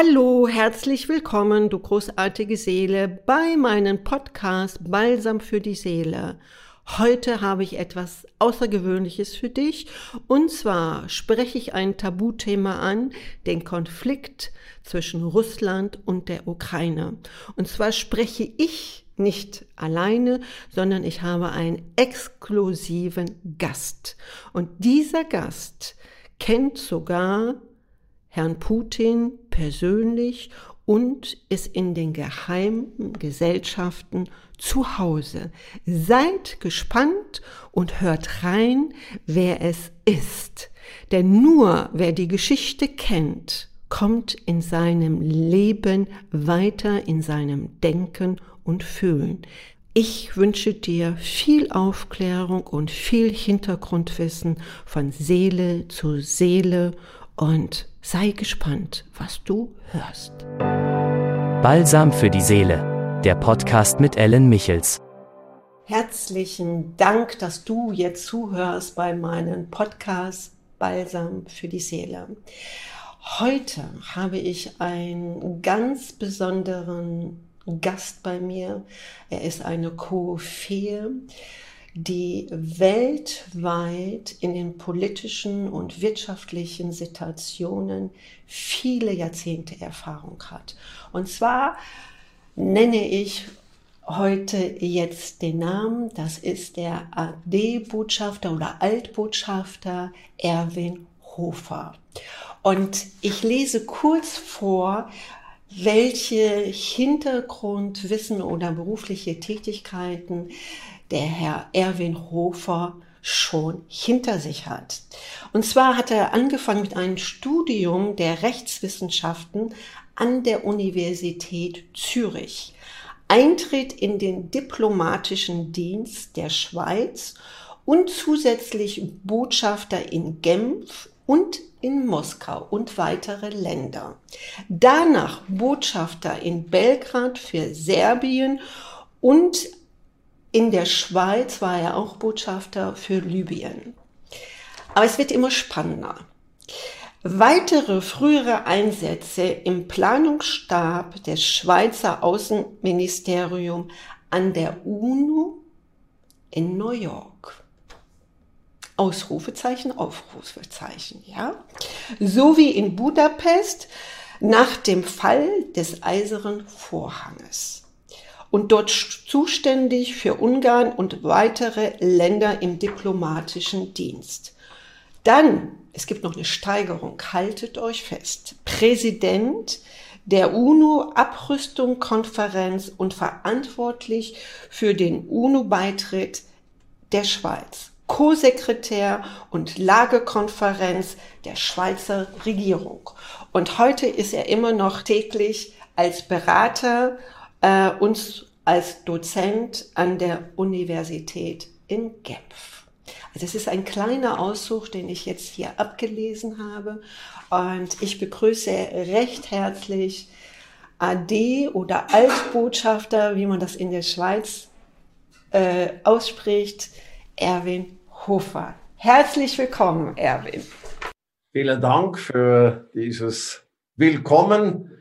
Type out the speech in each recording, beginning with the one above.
Hallo, herzlich willkommen, du großartige Seele, bei meinem Podcast Balsam für die Seele. Heute habe ich etwas Außergewöhnliches für dich und zwar spreche ich ein Tabuthema an, den Konflikt zwischen Russland und der Ukraine. Und zwar spreche ich nicht alleine, sondern ich habe einen exklusiven Gast. Und dieser Gast kennt sogar Herrn Putin persönlich und ist in den geheimen Gesellschaften zu Hause. Seid gespannt und hört rein, wer es ist. Denn nur wer die Geschichte kennt, kommt in seinem Leben weiter, in seinem Denken und Fühlen. Ich wünsche dir viel Aufklärung und viel Hintergrundwissen von Seele zu Seele und sei gespannt, was du hörst. Balsam für die Seele, der Podcast mit Ellen Michels. Herzlichen Dank, dass du jetzt zuhörst bei meinem Podcast Balsam für die Seele. Heute habe ich einen ganz besonderen Gast bei mir. Er ist eine Koryphäe die weltweit in den politischen und wirtschaftlichen Situationen viele Jahrzehnte Erfahrung hat. Und zwar nenne ich heute jetzt den Namen, das ist der AD-Botschafter oder Altbotschafter Erwin Hofer. Und ich lese kurz vor, welche Hintergrundwissen oder berufliche Tätigkeiten der Herr Erwin Hofer schon hinter sich hat. Und zwar hat er angefangen mit einem Studium der Rechtswissenschaften an der Universität Zürich. Eintritt in den diplomatischen Dienst der Schweiz und zusätzlich Botschafter in Genf und in Moskau und weitere Länder. Danach Botschafter in Belgrad für Serbien und in der Schweiz war er auch Botschafter für Libyen. Aber es wird immer spannender. Weitere frühere Einsätze im Planungsstab des Schweizer Außenministerium an der UNO in New York. Ausrufezeichen, Aufrufezeichen, ja. Sowie in Budapest nach dem Fall des Eisernen Vorhanges und dort zuständig für Ungarn und weitere Länder im diplomatischen Dienst. Dann, es gibt noch eine Steigerung, haltet euch fest, Präsident der UNO-Abrüstung-Konferenz und verantwortlich für den UNO-Beitritt der Schweiz. Co-Sekretär und Lagekonferenz der Schweizer Regierung. Und heute ist er immer noch täglich als Berater äh, uns als Dozent an der Universität in Genf. Also es ist ein kleiner Auszug, den ich jetzt hier abgelesen habe. Und ich begrüße recht herzlich AD oder Altbotschafter, wie man das in der Schweiz äh, ausspricht, Erwin Hofer. Herzlich willkommen, Erwin. Vielen Dank für dieses Willkommen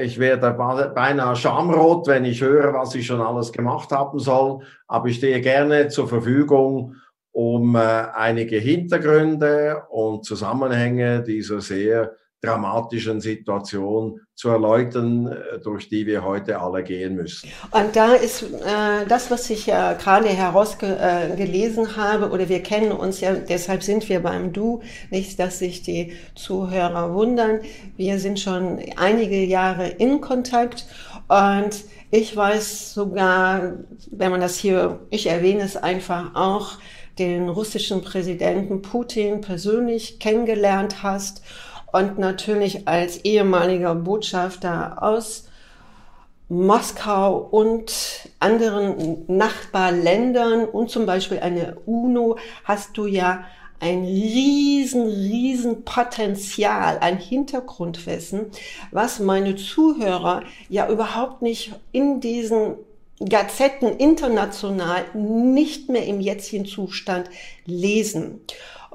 ich werde beinahe schamrot, wenn ich höre, was ich schon alles gemacht haben soll. Aber ich stehe gerne zur Verfügung, um äh, einige Hintergründe und Zusammenhänge dieser sehr dramatischen Situation zu erläutern, äh, durch die wir heute alle gehen müssen. Und da ist äh, das, was ich ja gerade herausgelesen äh, habe, oder wir kennen uns ja, deshalb sind wir beim Du, nicht, dass sich die Zuhörer wundern. Wir sind schon einige Jahre in Kontakt und ich weiß sogar, wenn man das hier, ich erwähne es einfach auch, den russischen Präsidenten Putin persönlich kennengelernt hast und natürlich als ehemaliger Botschafter aus Moskau und anderen Nachbarländern und zum Beispiel eine UNO hast du ja ein riesen, riesen Potenzial ein Hintergrundwissen, was meine Zuhörer ja überhaupt nicht in diesen Gazetten international nicht mehr im jetzigen Zustand lesen.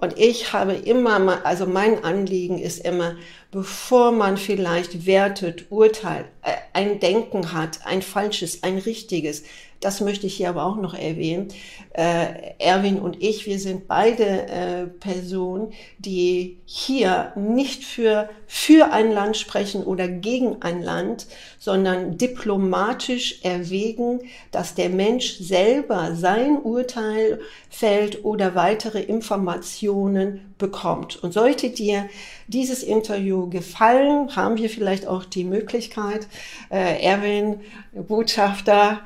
Und ich habe immer, also mein Anliegen ist immer, bevor man vielleicht wertet, urteilt, äh, ein Denken hat, ein falsches, ein richtiges. Das möchte ich hier aber auch noch erwähnen. Äh, Erwin und ich, wir sind beide äh, Personen, die hier nicht für, für ein Land sprechen oder gegen ein Land, sondern diplomatisch erwägen, dass der Mensch selber sein Urteil fällt oder weitere Informationen bekommt. Und sollte dir dieses Interview gefallen, haben wir vielleicht auch die Möglichkeit, äh, Erwin, Botschafter,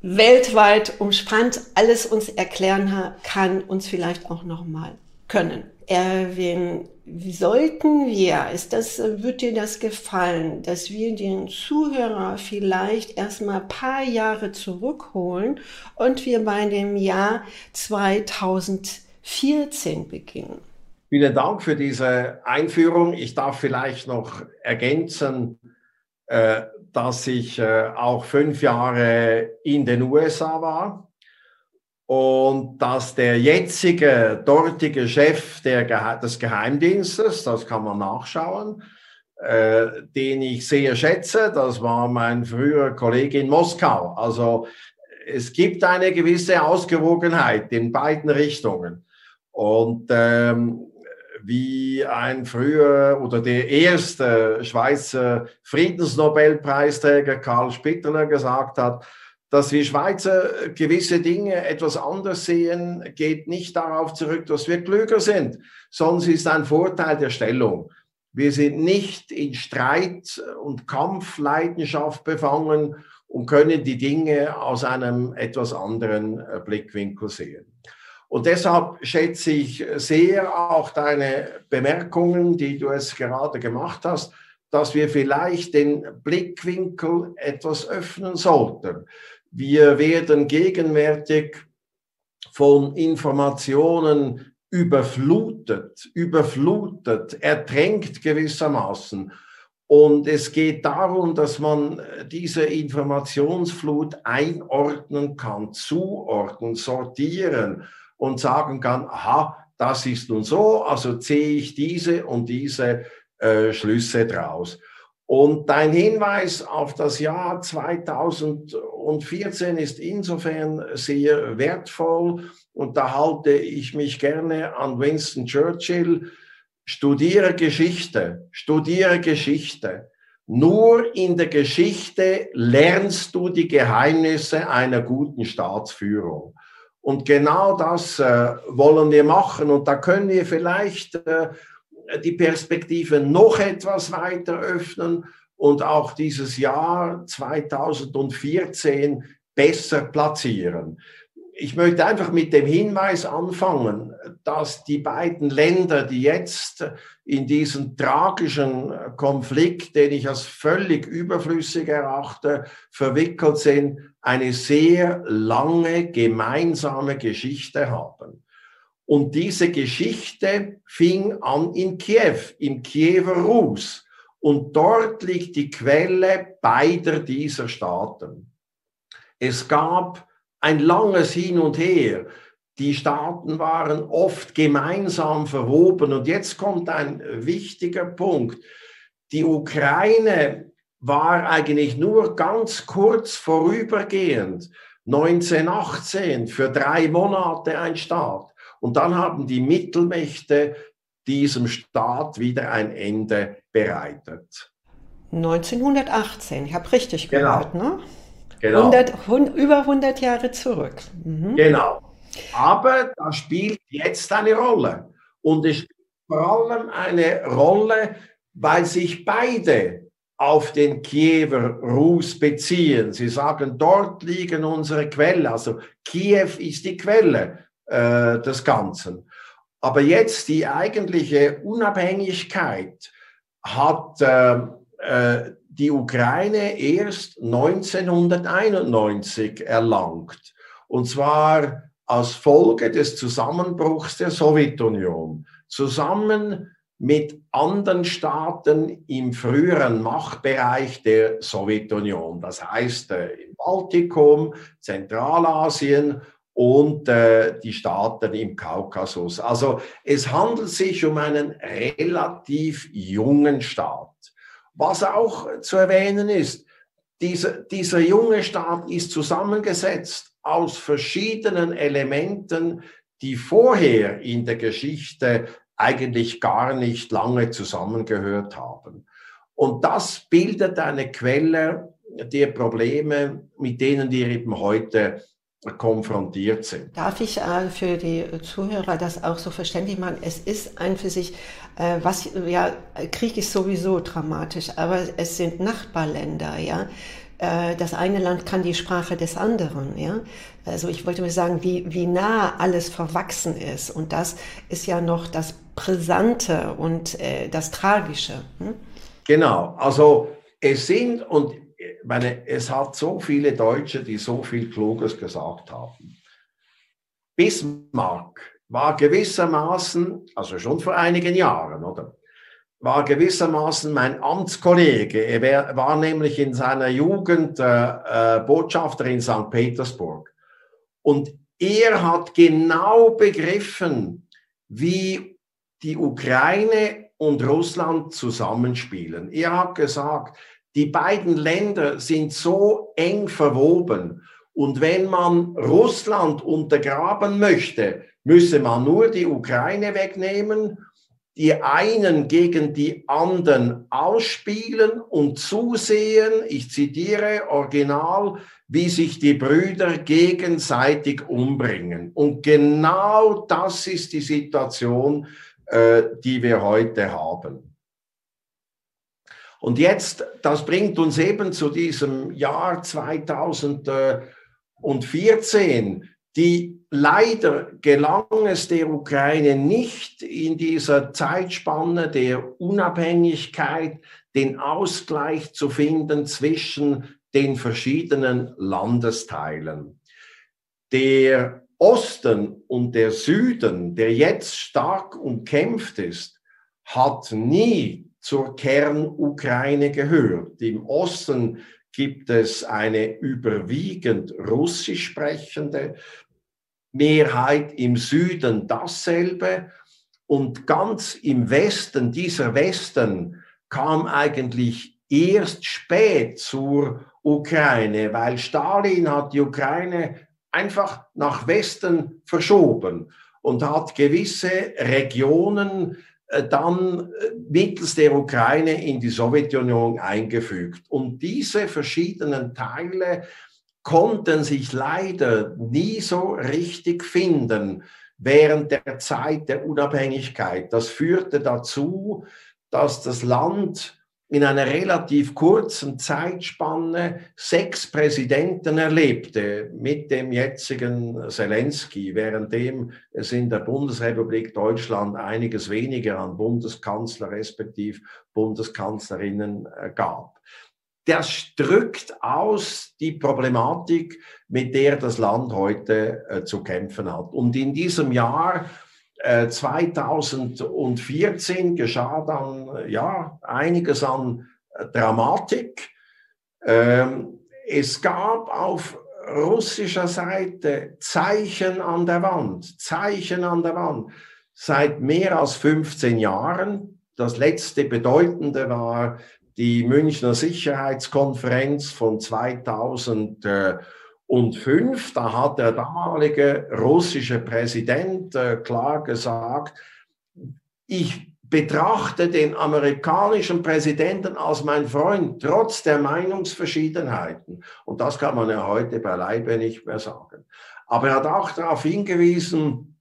weltweit umspannt alles uns erklären kann, uns vielleicht auch nochmal können. Erwin, sollten wir, ist das, wird dir das gefallen, dass wir den Zuhörer vielleicht erstmal ein paar Jahre zurückholen und wir bei dem Jahr 2014 beginnen? Vielen Dank für diese Einführung. Ich darf vielleicht noch ergänzen, äh, dass ich äh, auch fünf Jahre in den USA war und dass der jetzige dortige Chef der, des Geheimdienstes, das kann man nachschauen, äh, den ich sehr schätze, das war mein früherer Kollege in Moskau. Also es gibt eine gewisse Ausgewogenheit in beiden Richtungen. Und ähm, wie ein früher oder der erste Schweizer Friedensnobelpreisträger Karl Spitteler gesagt hat, dass wir Schweizer gewisse Dinge etwas anders sehen, geht nicht darauf zurück, dass wir klüger sind, sondern es ist ein Vorteil der Stellung. Wir sind nicht in Streit und Kampfleidenschaft befangen und können die Dinge aus einem etwas anderen Blickwinkel sehen. Und deshalb schätze ich sehr auch deine Bemerkungen, die du es gerade gemacht hast, dass wir vielleicht den Blickwinkel etwas öffnen sollten. Wir werden gegenwärtig von Informationen überflutet, überflutet, ertränkt gewissermaßen. Und es geht darum, dass man diese Informationsflut einordnen kann, zuordnen, sortieren und sagen kann, aha, das ist nun so, also ziehe ich diese und diese äh, Schlüsse draus. Und dein Hinweis auf das Jahr 2014 ist insofern sehr wertvoll und da halte ich mich gerne an Winston Churchill. Studiere Geschichte, studiere Geschichte. Nur in der Geschichte lernst du die Geheimnisse einer guten Staatsführung. Und genau das äh, wollen wir machen. Und da können wir vielleicht äh, die Perspektive noch etwas weiter öffnen und auch dieses Jahr 2014 besser platzieren. Ich möchte einfach mit dem Hinweis anfangen, dass die beiden Länder, die jetzt in diesen tragischen Konflikt, den ich als völlig überflüssig erachte, verwickelt sind, eine sehr lange gemeinsame Geschichte haben. Und diese Geschichte fing an in Kiew, im Kiewer Rus. Und dort liegt die Quelle beider dieser Staaten. Es gab ein langes Hin und Her. Die Staaten waren oft gemeinsam verwoben. Und jetzt kommt ein wichtiger Punkt. Die Ukraine war eigentlich nur ganz kurz vorübergehend, 1918, für drei Monate ein Staat. Und dann haben die Mittelmächte diesem Staat wieder ein Ende bereitet. 1918, ich habe richtig genau. gehört, ne? Genau. 100, über 100 Jahre zurück. Mhm. Genau. Aber das spielt jetzt eine Rolle. Und es spielt vor allem eine Rolle, weil sich beide auf den Kiewer Rus beziehen. Sie sagen, dort liegen unsere Quellen. Also Kiew ist die Quelle äh, des Ganzen. Aber jetzt die eigentliche Unabhängigkeit hat äh, äh, die Ukraine erst 1991 erlangt. Und zwar als Folge des Zusammenbruchs der Sowjetunion. Zusammen mit anderen Staaten im früheren Machtbereich der Sowjetunion, das heißt äh, im Baltikum, Zentralasien und äh, die Staaten im Kaukasus. Also es handelt sich um einen relativ jungen Staat. Was auch zu erwähnen ist, dieser, dieser junge Staat ist zusammengesetzt aus verschiedenen Elementen, die vorher in der Geschichte eigentlich gar nicht lange zusammengehört haben. Und das bildet eine Quelle der Probleme, mit denen wir eben heute konfrontiert sind. Darf ich äh, für die Zuhörer das auch so verständlich machen? Es ist ein für sich, äh, was, ja, Krieg ist sowieso dramatisch, aber es sind Nachbarländer, ja. Äh, das eine Land kann die Sprache des anderen, ja. Also ich wollte mal sagen, wie, wie nah alles verwachsen ist. Und das ist ja noch das Brisante und das Tragische. Hm? Genau, also es sind und meine, es hat so viele Deutsche, die so viel Kluges gesagt haben. Bismarck war gewissermaßen, also schon vor einigen Jahren, oder? War gewissermaßen mein Amtskollege. Er war nämlich in seiner Jugend äh, äh, Botschafter in St. Petersburg. Und er hat genau begriffen, wie die Ukraine und Russland zusammenspielen. Er hat gesagt, die beiden Länder sind so eng verwoben. Und wenn man Russland untergraben möchte, müsse man nur die Ukraine wegnehmen, die einen gegen die anderen ausspielen und zusehen, ich zitiere original, wie sich die Brüder gegenseitig umbringen. Und genau das ist die Situation, äh, die wir heute haben. Und jetzt, das bringt uns eben zu diesem Jahr 2014. Die leider gelang es der Ukraine nicht in dieser Zeitspanne der Unabhängigkeit den Ausgleich zu finden zwischen den verschiedenen Landesteilen. Der Osten und der Süden, der jetzt stark umkämpft ist, hat nie zur Kernukraine gehört. Im Osten gibt es eine überwiegend russisch sprechende Mehrheit, im Süden dasselbe. Und ganz im Westen, dieser Westen kam eigentlich erst spät zur Ukraine, weil Stalin hat die Ukraine einfach nach Westen verschoben und hat gewisse Regionen dann äh, mittels der Ukraine in die Sowjetunion eingefügt. Und diese verschiedenen Teile konnten sich leider nie so richtig finden während der Zeit der Unabhängigkeit. Das führte dazu, dass das Land in einer relativ kurzen Zeitspanne sechs Präsidenten erlebte mit dem jetzigen Zelensky, währenddem es in der Bundesrepublik Deutschland einiges weniger an Bundeskanzler respektive Bundeskanzlerinnen äh, gab. Das drückt aus die Problematik, mit der das Land heute äh, zu kämpfen hat. Und in diesem Jahr 2014 äh, geschah dann ja einiges an äh, Dramatik. Ähm, es gab auf russischer Seite Zeichen an der Wand, Zeichen an der Wand seit mehr als 15 Jahren. Das letzte bedeutende war die Münchner Sicherheitskonferenz von 2000 und fünf, da hat der damalige russische Präsident äh, klar gesagt, ich betrachte den amerikanischen Präsidenten als mein Freund, trotz der Meinungsverschiedenheiten. Und das kann man ja heute beileibe nicht mehr sagen. Aber er hat auch darauf hingewiesen,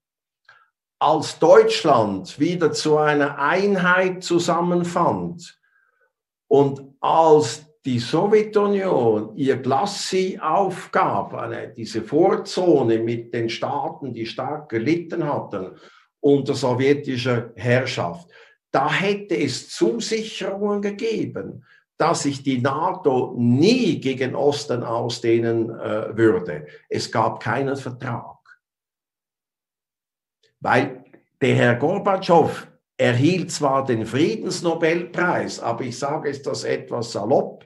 als Deutschland wieder zu einer Einheit zusammenfand und als die Sowjetunion ihr Glassi aufgab, eine, diese Vorzone mit den Staaten, die stark gelitten hatten unter sowjetischer Herrschaft, da hätte es Zusicherungen gegeben, dass sich die NATO nie gegen Osten ausdehnen äh, würde. Es gab keinen Vertrag. Weil der Herr Gorbatschow erhielt zwar den Friedensnobelpreis, aber ich sage es das etwas salopp,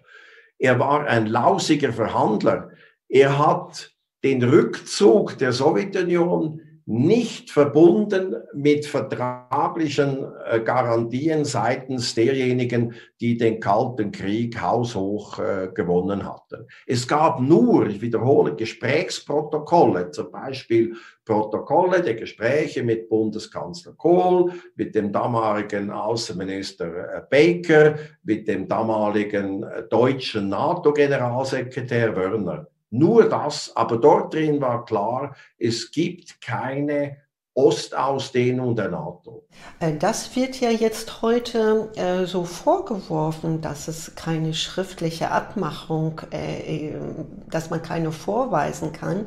er war ein lausiger Verhandler. Er hat den Rückzug der Sowjetunion nicht verbunden mit vertraglichen äh, Garantien seitens derjenigen, die den Kalten Krieg haushoch äh, gewonnen hatten. Es gab nur, ich wiederhole, Gesprächsprotokolle, zum Beispiel Protokolle der Gespräche mit Bundeskanzler Kohl, mit dem damaligen Außenminister äh, Baker, mit dem damaligen deutschen NATO-Generalsekretär Wörner. Nur das, aber dort drin war klar, es gibt keine Ostausdehnung der NATO. Äh, das wird ja jetzt heute äh, so vorgeworfen, dass es keine schriftliche Abmachung, äh, äh dass man keine vorweisen kann.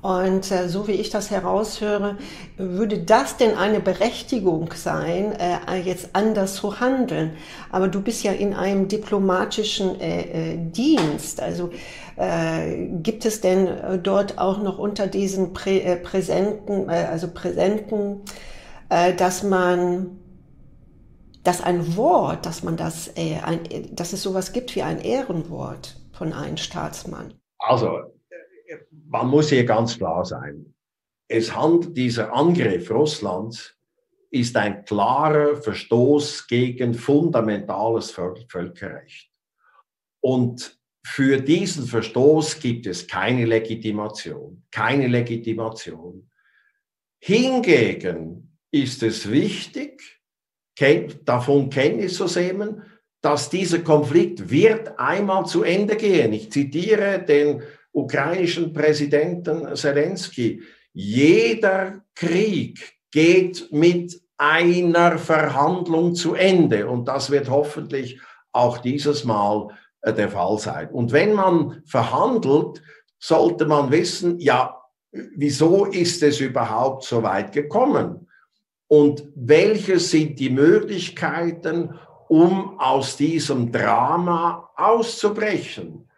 Und äh, so wie ich das heraushöre, würde das denn eine Berechtigung sein, äh, jetzt anders zu handeln? Aber du bist ja in einem diplomatischen Dienst. Also gibt es denn dort auch noch unter diesen Prä Präsenten, also Präsenten, Präsenten, äh, dass man, dass ein Wort, dass man das, äh, ein, dass es sowas gibt wie ein Ehrenwort von einem Staatsmann. Also, man muss hier ganz klar sein. Es handelt, dieser Angriff Russlands ist ein klarer Verstoß gegen fundamentales Völkerrecht. Und für diesen Verstoß gibt es keine Legitimation, keine Legitimation. Hingegen ist es wichtig, davon Kenntnis zu nehmen, dass dieser Konflikt wird einmal zu Ende gehen. Ich zitiere den ukrainischen Präsidenten Zelensky. Jeder Krieg geht mit einer Verhandlung zu Ende und das wird hoffentlich auch dieses Mal der Fall sein. Und wenn man verhandelt, sollte man wissen, ja, wieso ist es überhaupt so weit gekommen? Und welche sind die Möglichkeiten, um aus diesem Drama auszubrechen?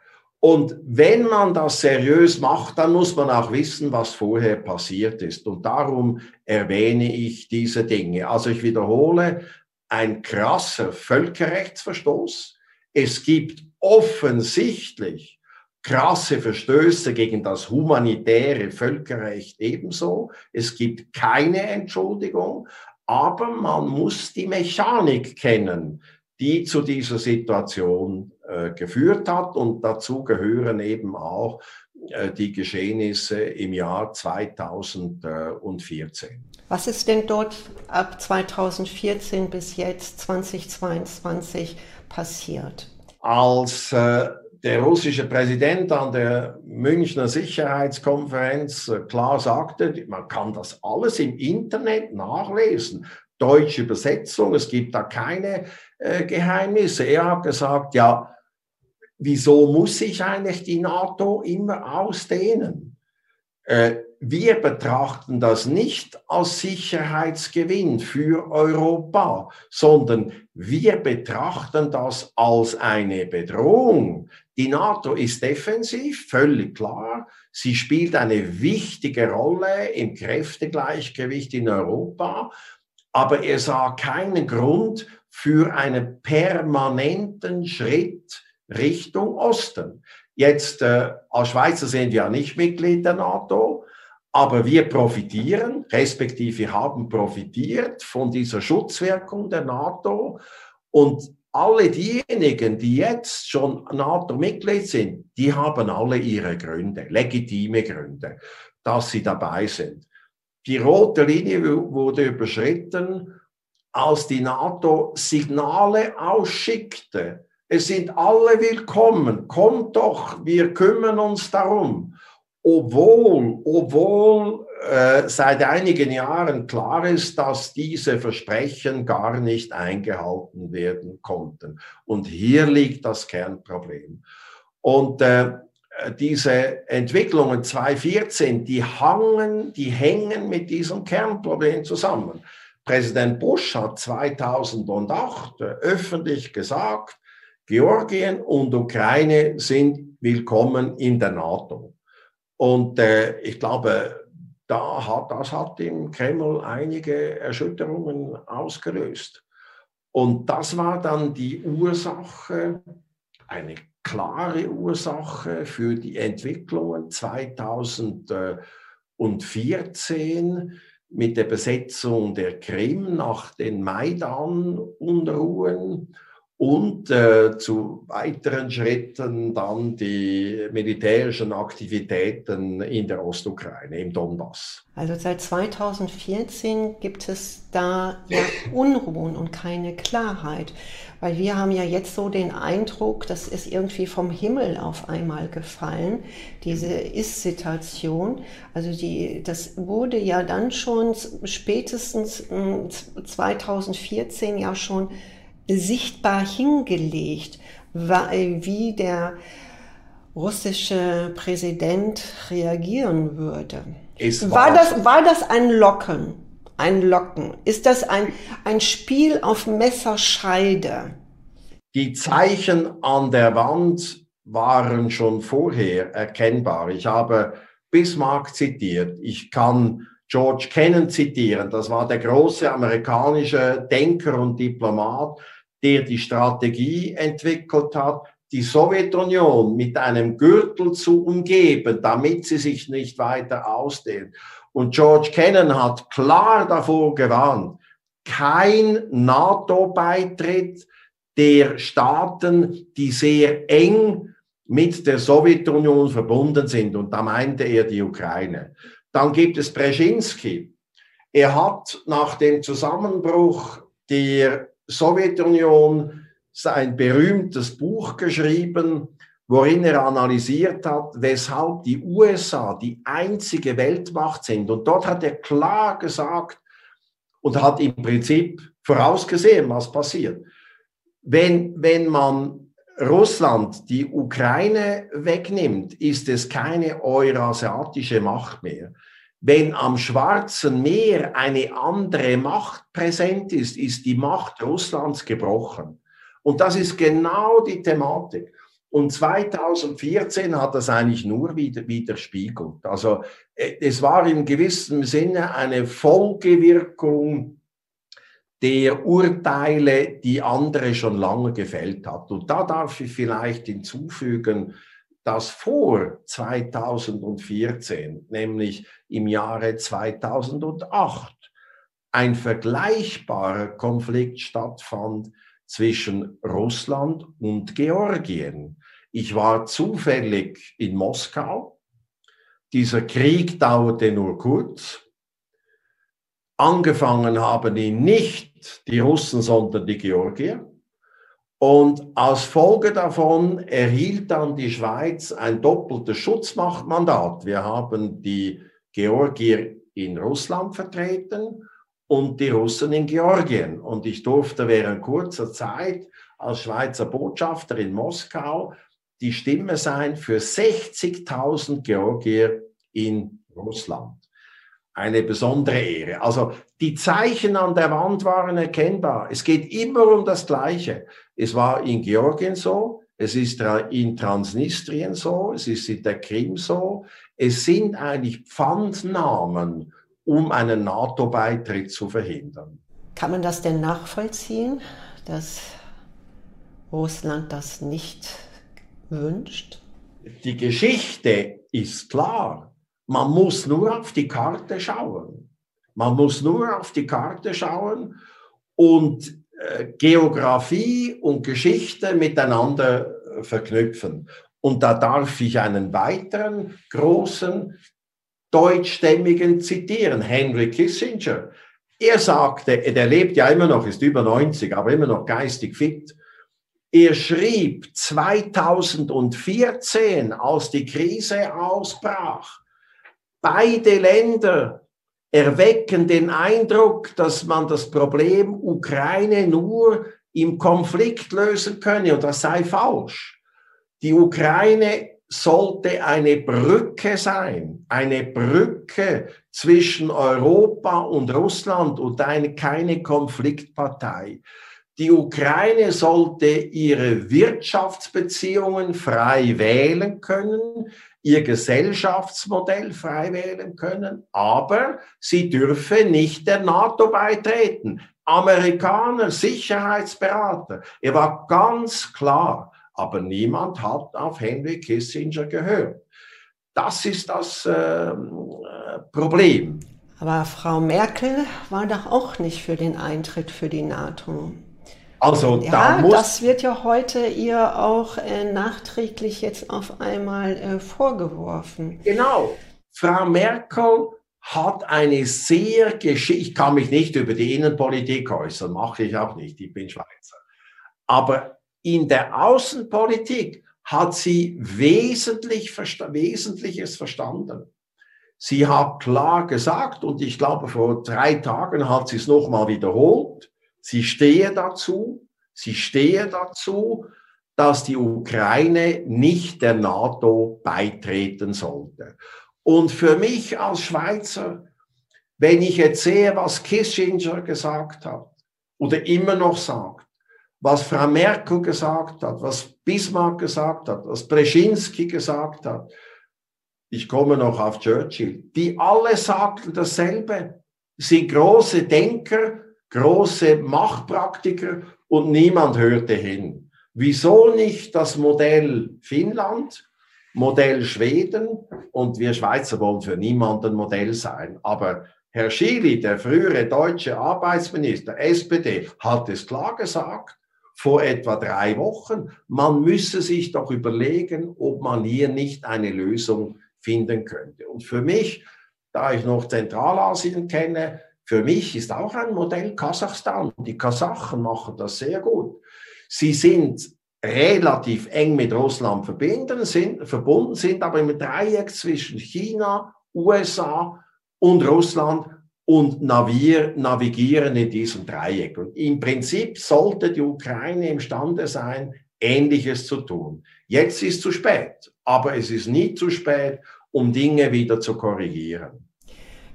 Und wenn man das seriös macht, dann muss man auch wissen, was vorher passiert ist. Und darum erwähne ich diese Dinge. Also ich wiederhole, ein krasser Völkerrechtsverstoß. Es gibt offensichtlich krasse Verstöße gegen das humanitäre Völkerrecht ebenso. Es gibt keine Entschuldigung, aber man muss die Mechanik kennen, die zu dieser Situation äh, geführt hat. Und dazu gehören eben auch äh, die Geschehnisse im Jahr 2014. Was ist denn dort ab 2014 bis jetzt 2022 passiert? Als äh, der russische Präsident an der Münchner Sicherheitskonferenz äh, klar sagte, man kann das alles im Internet nachlesen. Deutsche Übersetzung, es gibt da keine äh, Geheimnisse. Er hat gesagt, ja, wieso muss sich eigentlich die NATO immer ausdehnen? Äh, wir betrachten das nicht als Sicherheitsgewinn für Europa, sondern wir betrachten das als eine Bedrohung. Die NATO ist defensiv, völlig klar. Sie spielt eine wichtige Rolle im Kräftegleichgewicht in Europa, aber er sah keinen Grund für einen permanenten Schritt Richtung Osten. Jetzt äh, als Schweizer sind wir ja nicht Mitglied der NATO, aber wir profitieren, respektive haben profitiert von dieser Schutzwirkung der NATO. Und alle diejenigen, die jetzt schon NATO-Mitglied sind, die haben alle ihre Gründe, legitime Gründe, dass sie dabei sind. Die rote Linie wurde überschritten, als die NATO Signale ausschickte. Es sind alle willkommen, kommt doch, wir kümmern uns darum obwohl, obwohl äh, seit einigen Jahren klar ist, dass diese Versprechen gar nicht eingehalten werden konnten. Und hier liegt das Kernproblem. Und äh, diese Entwicklungen 2014, die, hangen, die hängen mit diesem Kernproblem zusammen. Präsident Bush hat 2008 öffentlich gesagt, Georgien und Ukraine sind willkommen in der NATO. Und äh, ich glaube, da hat, das hat im Kreml einige Erschütterungen ausgelöst. Und das war dann die Ursache, eine klare Ursache für die Entwicklungen 2014 mit der Besetzung der Krim nach den Maidan-Unruhen und äh, zu weiteren Schritten dann die militärischen Aktivitäten in der Ostukraine, im Donbass. Also seit 2014 gibt es da ja Unruhen und keine Klarheit, weil wir haben ja jetzt so den Eindruck, das ist irgendwie vom Himmel auf einmal gefallen, diese Ist-Situation. Also die, das wurde ja dann schon spätestens 2014 hm, ja schon sichtbar hingelegt, wie der russische Präsident reagieren würde. War, war, das, war das ein Locken? Ein Locken? Ist das ein, ein Spiel auf Messerscheide? Die Zeichen an der Wand waren schon vorher erkennbar. Ich habe Bismarck zitiert. Ich kann George Kennan zitieren. Das war der große amerikanische Denker und Diplomat, der die Strategie entwickelt hat, die Sowjetunion mit einem Gürtel zu umgeben, damit sie sich nicht weiter ausdehnt. Und George Kennan hat klar davor gewarnt, kein NATO-Beitritt der Staaten, die sehr eng mit der Sowjetunion verbunden sind. Und da meinte er die Ukraine. Dann gibt es Brzezinski. Er hat nach dem Zusammenbruch der Sowjetunion sein berühmtes Buch geschrieben, worin er analysiert hat, weshalb die USA die einzige Weltmacht sind. Und dort hat er klar gesagt und hat im Prinzip vorausgesehen, was passiert. Wenn, wenn man Russland die Ukraine wegnimmt, ist es keine eurasiatische Macht mehr. Wenn am Schwarzen Meer eine andere Macht präsent ist, ist die Macht Russlands gebrochen. Und das ist genau die Thematik. Und 2014 hat das eigentlich nur wieder widerspiegelt. Also äh, es war in gewissem Sinne eine Folgewirkung der Urteile, die andere schon lange gefällt hat. Und da darf ich vielleicht hinzufügen, dass vor 2014, nämlich im Jahre 2008, ein vergleichbarer Konflikt stattfand zwischen Russland und Georgien. Ich war zufällig in Moskau. Dieser Krieg dauerte nur kurz. Angefangen haben ihn nicht die Russen, sondern die Georgier. Und als Folge davon erhielt dann die Schweiz ein doppeltes Schutzmachtmandat. Wir haben die Georgier in Russland vertreten und die Russen in Georgien. Und ich durfte während kurzer Zeit als Schweizer Botschafter in Moskau die Stimme sein für 60.000 Georgier in Russland eine besondere Ehre. Also die Zeichen an der Wand waren erkennbar. Es geht immer um das Gleiche. Es war in Georgien so, es ist in Transnistrien so, es ist in der Krim so. Es sind eigentlich Pfandnahmen, um einen NATO-Beitritt zu verhindern. Kann man das denn nachvollziehen, dass Russland das nicht wünscht? Die Geschichte ist klar. Man muss nur auf die Karte schauen. Man muss nur auf die Karte schauen und Geografie und Geschichte miteinander äh, verknüpfen. Und da darf ich einen weiteren großen deutschstämmigen zitieren, Henry Kissinger. Er sagte, der lebt ja immer noch, ist über 90, aber immer noch geistig fit. Er schrieb 2014, als die Krise ausbrach, Beide Länder erwecken den Eindruck, dass man das Problem Ukraine nur im Konflikt lösen könne und das sei falsch. Die Ukraine sollte eine Brücke sein, eine Brücke zwischen Europa und Russland und eine, keine Konfliktpartei. Die Ukraine sollte ihre Wirtschaftsbeziehungen frei wählen können ihr Gesellschaftsmodell frei wählen können, aber sie dürfe nicht der NATO beitreten. Amerikaner, Sicherheitsberater. Er war ganz klar, aber niemand hat auf Henry Kissinger gehört. Das ist das äh, Problem. Aber Frau Merkel war doch auch nicht für den Eintritt für die NATO. Also ja, da muss das wird ja heute ihr auch äh, nachträglich jetzt auf einmal äh, vorgeworfen. Genau. Frau Merkel hat eine sehr Geschichte, ich kann mich nicht über die Innenpolitik äußern, mache ich auch nicht, ich bin Schweizer. Aber in der Außenpolitik hat sie wesentlich, Wesentliches verstanden. Sie hat klar gesagt, und ich glaube, vor drei Tagen hat sie es nochmal wiederholt, sie stehe dazu, sie stehe dazu, dass die Ukraine nicht der NATO beitreten sollte. Und für mich als Schweizer, wenn ich jetzt sehe, was Kissinger gesagt hat oder immer noch sagt, was Frau Merkel gesagt hat, was Bismarck gesagt hat, was Brzezinski gesagt hat, ich komme noch auf Churchill, die alle sagten dasselbe. Sie sind große Denker, große Machtpraktiker und niemand hörte hin. Wieso nicht das Modell Finnland, Modell Schweden und wir Schweizer wollen für niemanden Modell sein. Aber Herr Schily, der frühere deutsche Arbeitsminister, SPD, hat es klar gesagt, vor etwa drei Wochen, man müsse sich doch überlegen, ob man hier nicht eine Lösung finden könnte. Und für mich, da ich noch Zentralasien kenne, für mich ist auch ein Modell Kasachstan. Die Kasachen machen das sehr gut. Sie sind relativ eng mit Russland verbinden, sind, verbunden, sind aber im Dreieck zwischen China, USA und Russland und navigieren in diesem Dreieck. Und im Prinzip sollte die Ukraine imstande sein, Ähnliches zu tun. Jetzt ist zu spät, aber es ist nie zu spät, um Dinge wieder zu korrigieren.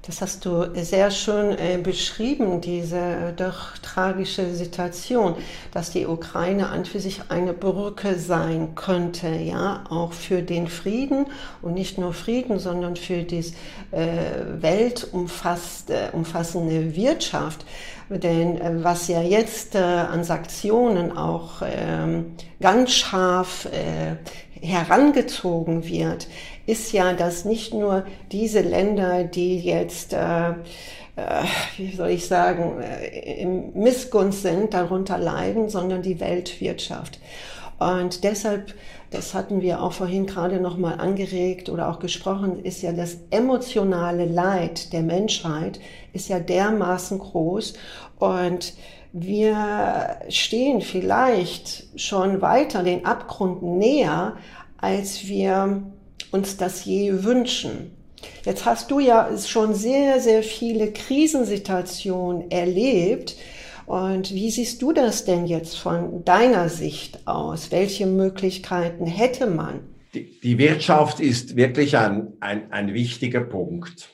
Das hast du sehr schön äh, beschrieben, diese äh, doch tragische Situation, dass die Ukraine an für sich eine Brücke sein könnte, ja, auch für den Frieden und nicht nur Frieden, sondern für die äh, weltumfassende äh, Wirtschaft. Denn äh, was ja jetzt äh, an Sanktionen auch ähm, ganz scharf herangezogen wird, ist ja, dass nicht nur diese Länder, die jetzt, äh, äh, wie soll ich sagen, äh, im Missgunst sind, darunter leiden, sondern die Weltwirtschaft. Und deshalb, das hatten wir auch vorhin gerade nochmal angeregt oder auch gesprochen, ist ja das emotionale Leid der Menschheit ist ja dermaßen groß und wir stehen vielleicht schon weiter den Abgrund näher, als wir uns das je wünschen. Jetzt hast du ja schon sehr, sehr viele Krisensituationen erlebt. Und wie siehst du das denn jetzt von deiner Sicht aus? Welche Möglichkeiten hätte man? Die, die Wirtschaft ist wirklich ein, ein, ein wichtiger Punkt.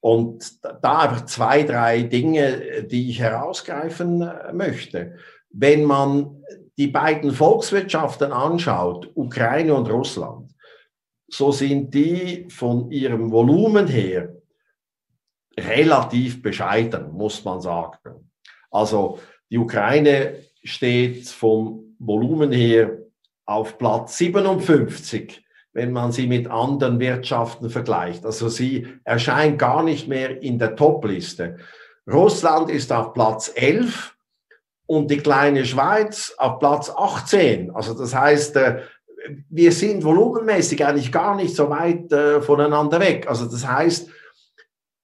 Und da einfach zwei, drei Dinge, die ich herausgreifen äh, möchte. Wenn man die beiden Volkswirtschaften anschaut, Ukraine und Russland, so sind die von ihrem Volumen her relativ bescheiden, muss man sagen. Also die Ukraine steht vom Volumen her auf Platz 57, wenn man sie mit anderen Wirtschaften vergleicht. Also sie erscheint gar nicht mehr in der Top-Liste. Russland ist auf Platz 11 und die kleine Schweiz auf Platz 18. Also das heißt, äh, wir sind volumenmäßig eigentlich gar nicht so weit äh, voneinander weg. Also das heißt,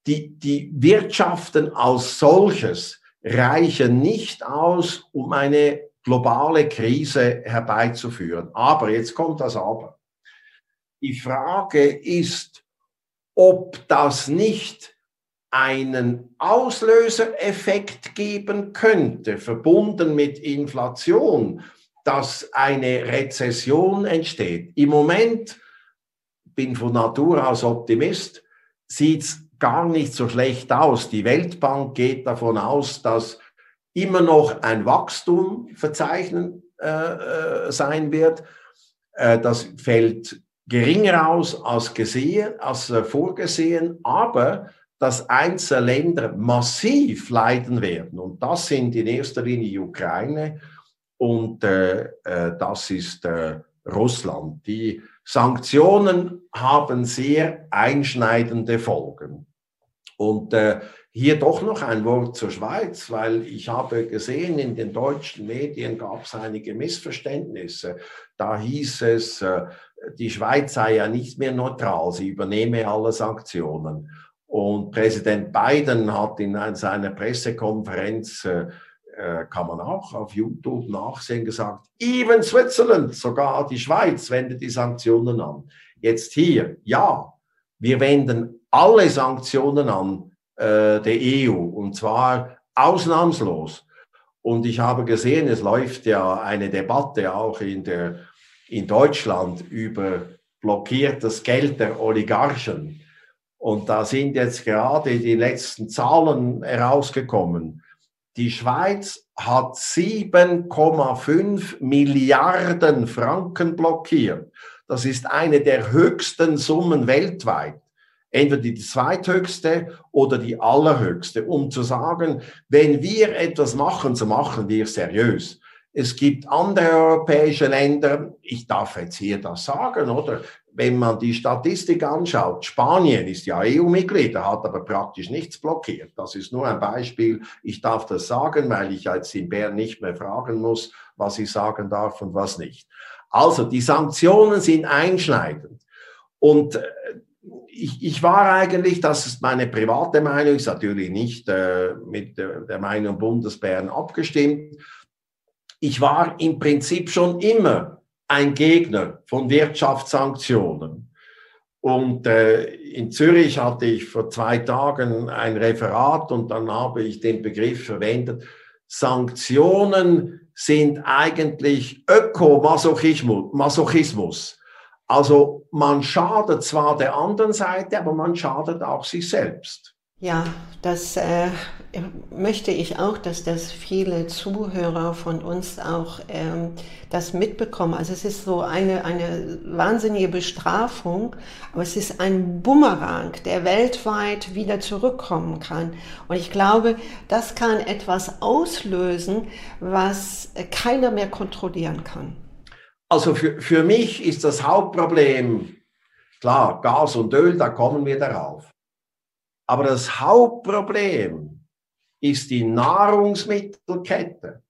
die, die Wirtschaften als solches reichen nicht aus, um eine globale Krise herbeizuführen. Aber, jetzt kommt das Aber. Die Frage ist, ob das nicht einen Auslösereffekt geben könnte, verbunden mit Inflation, dass eine Rezession entsteht. Im Moment, bin von Natur aus Optimist, sieht es gar nicht so schlecht aus. Die Weltbank geht davon aus, dass immer noch ein Wachstum verzeichnen äh, äh sein wird. Äh, das fällt geringer aus als, gesehen, als äh, vorgesehen, aber dass einzelne Länder massiv leiden werden. Und das sind in erster Linie die Ukraine und äh, äh, das ist äh, Russland. Die Sanktionen haben sehr einschneidende Folgen. Und äh, hier doch noch ein Wort zur Schweiz, weil ich habe gesehen, in den deutschen Medien gab es einige Missverständnisse. Da hieß es, äh, die Schweiz sei ja nicht mehr neutral, sie übernehme alle Sanktionen. Und Präsident Biden hat in seiner Pressekonferenz, äh, äh, kann man auch auf YouTube nachsehen, gesagt, even Switzerland, sogar die Schweiz wendet die Sanktionen an. Jetzt hier, ja, wir wenden alle Sanktionen an äh, der EU und zwar ausnahmslos. Und ich habe gesehen, es läuft ja eine Debatte auch in, der, in Deutschland über blockiertes Geld der Oligarchen. Und da sind jetzt gerade die letzten Zahlen herausgekommen. Die Schweiz hat 7,5 Milliarden Franken blockiert. Das ist eine der höchsten Summen weltweit. Entweder die zweithöchste oder die allerhöchste, um zu sagen, wenn wir etwas machen, so machen wir seriös. Es gibt andere europäische Länder, ich darf jetzt hier das sagen, oder? wenn man die Statistik anschaut, Spanien ist ja EU-Mitglied, hat aber praktisch nichts blockiert. Das ist nur ein Beispiel. Ich darf das sagen, weil ich jetzt in Bern nicht mehr fragen muss, was ich sagen darf und was nicht. Also die Sanktionen sind einschneidend. Und äh, ich, ich war eigentlich, das ist meine private Meinung, ist natürlich nicht äh, mit der, der Meinung Bundesbären abgestimmt. Ich war im Prinzip schon immer ein Gegner von Wirtschaftssanktionen. Und äh, in Zürich hatte ich vor zwei Tagen ein Referat und dann habe ich den Begriff verwendet, Sanktionen sind eigentlich Ökomasochismus. Also man schadet zwar der anderen Seite, aber man schadet auch sich selbst. Ja, das äh, möchte ich auch, dass das viele Zuhörer von uns auch ähm, das mitbekommen. Also es ist so eine, eine wahnsinnige Bestrafung, aber es ist ein Bumerang, der weltweit wieder zurückkommen kann. Und ich glaube, das kann etwas auslösen, was keiner mehr kontrollieren kann. Also für, für mich ist das Hauptproblem, klar, Gas und Öl, da kommen wir darauf. Aber das Hauptproblem ist die Nahrungsmittelkette.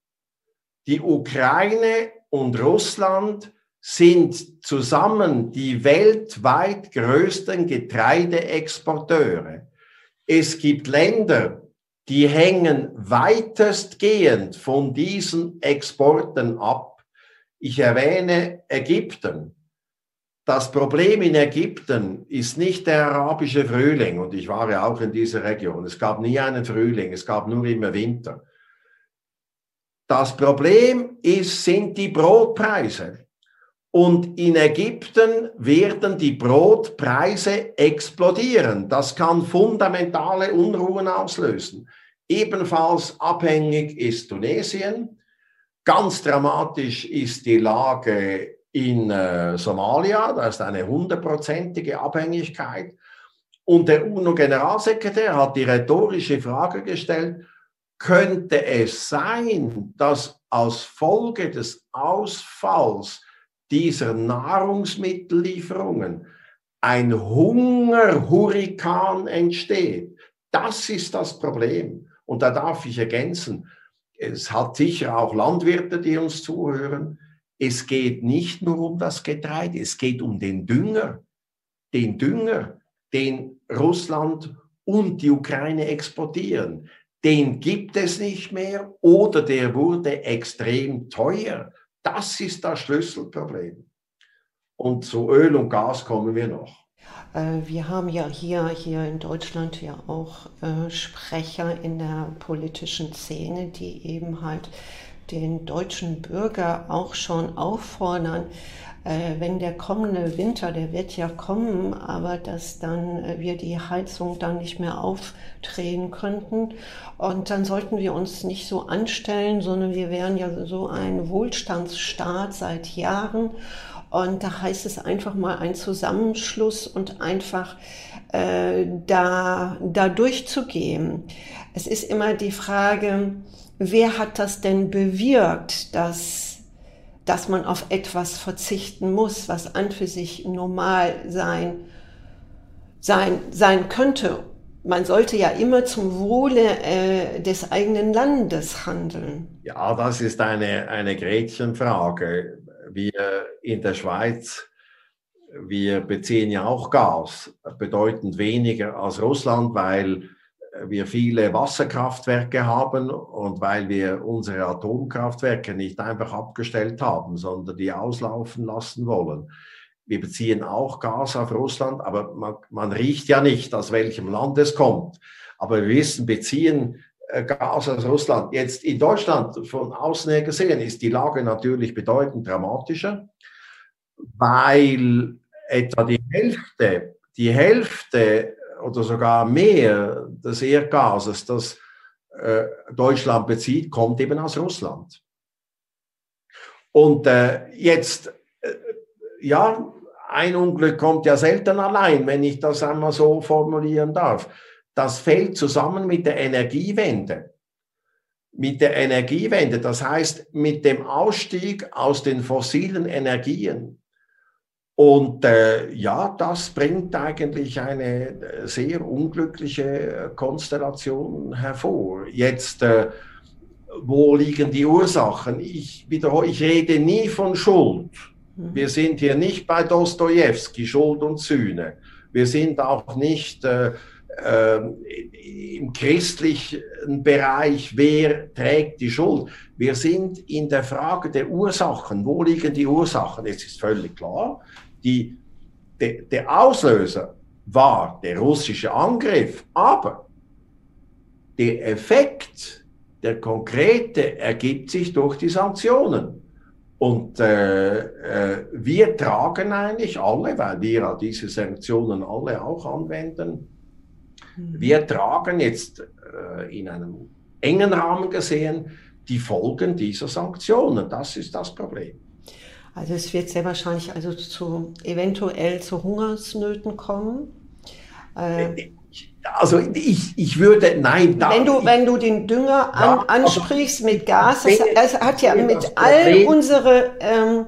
Die Ukraine und Russland sind zusammen die weltweit größten Getreideexporteure. Es gibt Länder, die hängen weitestgehend von diesen Exporten ab. Ich erwähne Ägypten. Das Problem in Ägypten ist nicht der arabische Frühling, und ich war ja auch in dieser Region. Es gab nie einen Frühling, es gab nur immer Winter. Das Problem ist, sind die Brotpreise. Und in Ägypten werden die Brotpreise explodieren. Das kann fundamentale Unruhen auslösen. Ebenfalls abhängig ist Tunesien. Ganz dramatisch ist die Lage in äh, Somalia, da ist eine hundertprozentige Abhängigkeit. Und der UNO-Generalsekretär hat die rhetorische Frage gestellt, könnte es sein, dass aus Folge des Ausfalls dieser Nahrungsmittellieferungen ein Hungerhurrikan entsteht? Das ist das Problem. Und da darf ich ergänzen, es hat sicher auch Landwirte, die uns zuhören es geht nicht nur um das Getreide, es geht um den Dünger. Den Dünger, den Russland und die Ukraine exportieren. Den gibt es nicht mehr oder der wurde extrem teuer. Das ist das Schlüsselproblem. Und zu Öl und Gas kommen wir noch. Äh, wir haben ja hier, hier in Deutschland ja auch äh, Sprecher in der politischen Szene, die eben halt den deutschen Bürger auch schon auffordern, äh, wenn der kommende Winter, der wird ja kommen, aber dass dann äh, wir die Heizung dann nicht mehr aufdrehen könnten. Und dann sollten wir uns nicht so anstellen, sondern wir wären ja so ein Wohlstandsstaat seit Jahren. Und da heißt es einfach mal ein Zusammenschluss und einfach äh, da, da durchzugehen. Es ist immer die Frage, wer hat das denn bewirkt, dass, dass man auf etwas verzichten muss, was an für sich normal sein, sein, sein könnte. Man sollte ja immer zum Wohle äh, des eigenen Landes handeln. Ja, das ist eine, eine Gretchenfrage. Wir in der Schweiz, wir beziehen ja auch Gas, bedeutend weniger als Russland, weil wir viele Wasserkraftwerke haben und weil wir unsere Atomkraftwerke nicht einfach abgestellt haben, sondern die auslaufen lassen wollen. Wir beziehen auch Gas auf Russland, aber man, man riecht ja nicht, aus welchem Land es kommt. Aber wir wissen, beziehen Gas aus Russland. Jetzt in Deutschland von außen her gesehen ist die Lage natürlich bedeutend dramatischer, weil etwa die Hälfte, die Hälfte oder sogar mehr des Erdgases, das äh, Deutschland bezieht, kommt eben aus Russland. Und äh, jetzt, äh, ja, ein Unglück kommt ja selten allein, wenn ich das einmal so formulieren darf. Das fällt zusammen mit der Energiewende. Mit der Energiewende, das heißt mit dem Ausstieg aus den fossilen Energien. Und äh, ja, das bringt eigentlich eine äh, sehr unglückliche äh, Konstellation hervor. Jetzt, äh, wo liegen die Ursachen? Ich wiederhole, ich rede nie von Schuld. Mhm. Wir sind hier nicht bei Dostoevsky, Schuld und Sühne. Wir sind auch nicht äh, äh, im christlichen Bereich, wer trägt die Schuld. Wir sind in der Frage der Ursachen. Wo liegen die Ursachen? Es ist völlig klar, die, de, der Auslöser war der russische Angriff, aber der Effekt, der konkrete, ergibt sich durch die Sanktionen. Und äh, äh, wir tragen eigentlich alle, weil wir diese Sanktionen alle auch anwenden. Wir tragen jetzt äh, in einem engen Rahmen gesehen die Folgen dieser Sanktionen. Das ist das Problem. Also es wird sehr wahrscheinlich also zu eventuell zu Hungersnöten kommen. Äh, also ich, ich würde, nein. Da, wenn, du, ich, wenn du den Dünger an, ja, ansprichst mit Gas, das, das hat ja mit all unsere, ähm,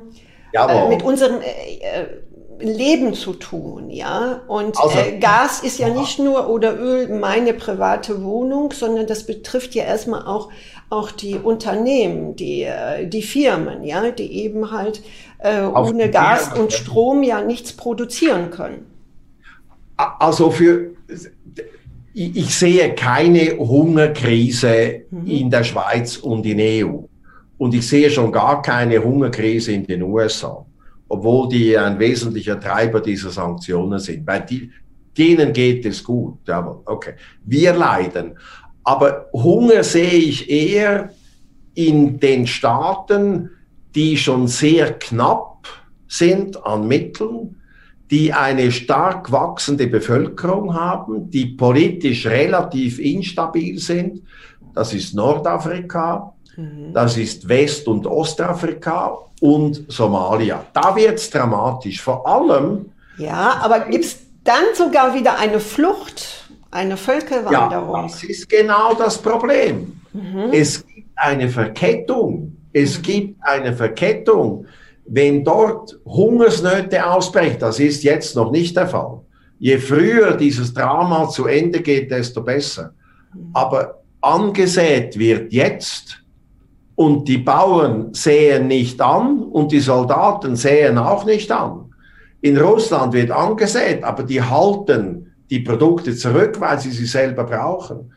äh, mit unserem äh, Leben zu tun, ja. Und äh, Gas ist ja, ja nicht nur oder Öl meine private Wohnung, sondern das betrifft ja erstmal auch auch die Unternehmen, die, äh, die Firmen, ja, die eben halt äh, ohne Gas und Strom ja nichts produzieren können. Also für, ich sehe keine Hungerkrise mhm. in der Schweiz und in EU. Und ich sehe schon gar keine Hungerkrise in den USA, obwohl die ein wesentlicher Treiber dieser Sanktionen sind. Weil die, denen geht es gut. Jawohl, okay. Wir leiden. Aber Hunger sehe ich eher in den Staaten, die schon sehr knapp sind an Mitteln, die eine stark wachsende Bevölkerung haben, die politisch relativ instabil sind. Das ist Nordafrika, mhm. das ist West- und Ostafrika und Somalia. Da wird es dramatisch. Vor allem. Ja, aber gibt es dann sogar wieder eine Flucht eine Völkerwanderung. Ja, das ist genau das Problem. Mhm. Es gibt eine Verkettung. Es mhm. gibt eine Verkettung. Wenn dort Hungersnöte ausbrechen, das ist jetzt noch nicht der Fall. Je früher dieses Drama zu Ende geht, desto besser. Mhm. Aber angesät wird jetzt und die Bauern sehen nicht an und die Soldaten sehen auch nicht an. In Russland wird angesät, aber die halten die Produkte zurück, weil sie sie selber brauchen.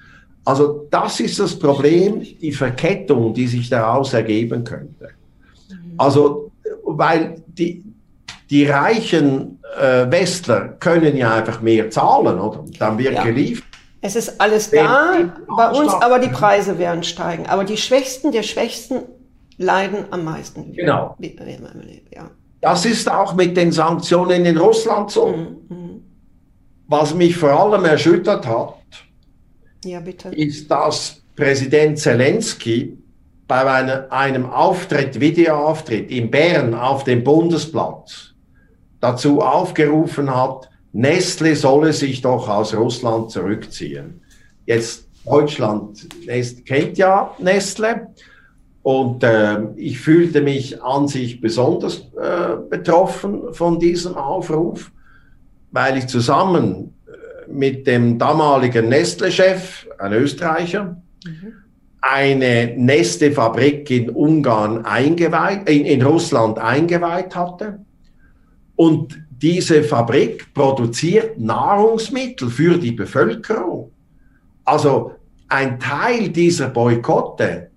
Also das ist das Problem, die Verkettung, die sich daraus ergeben könnte. Also, weil die, die reichen äh, Westler können ja einfach mehr zahlen, oder? Dann wird ja. geliefert. Es ist alles da bei uns, aber die Preise werden steigen. Aber die Schwächsten der Schwächsten leiden am meisten. Genau. Ja. Das ist auch mit den Sanktionen in Russland so. Mhm. Was mich vor allem erschüttert hat, ja, ist, dass Präsident Zelensky bei einem Auftritt, Videoauftritt in Bern auf dem Bundesplatz dazu aufgerufen hat, Nestle solle sich doch aus Russland zurückziehen. Jetzt Deutschland kennt ja Nestle und äh, ich fühlte mich an sich besonders äh, betroffen von diesem Aufruf, weil ich zusammen äh, mit dem damaligen Nestle-Chef, ein Österreicher, mhm. eine Nestle-Fabrik in Ungarn eingeweiht, in, in Russland eingeweiht hatte. Und diese Fabrik produziert Nahrungsmittel für die Bevölkerung. Also ein Teil dieser Boykotte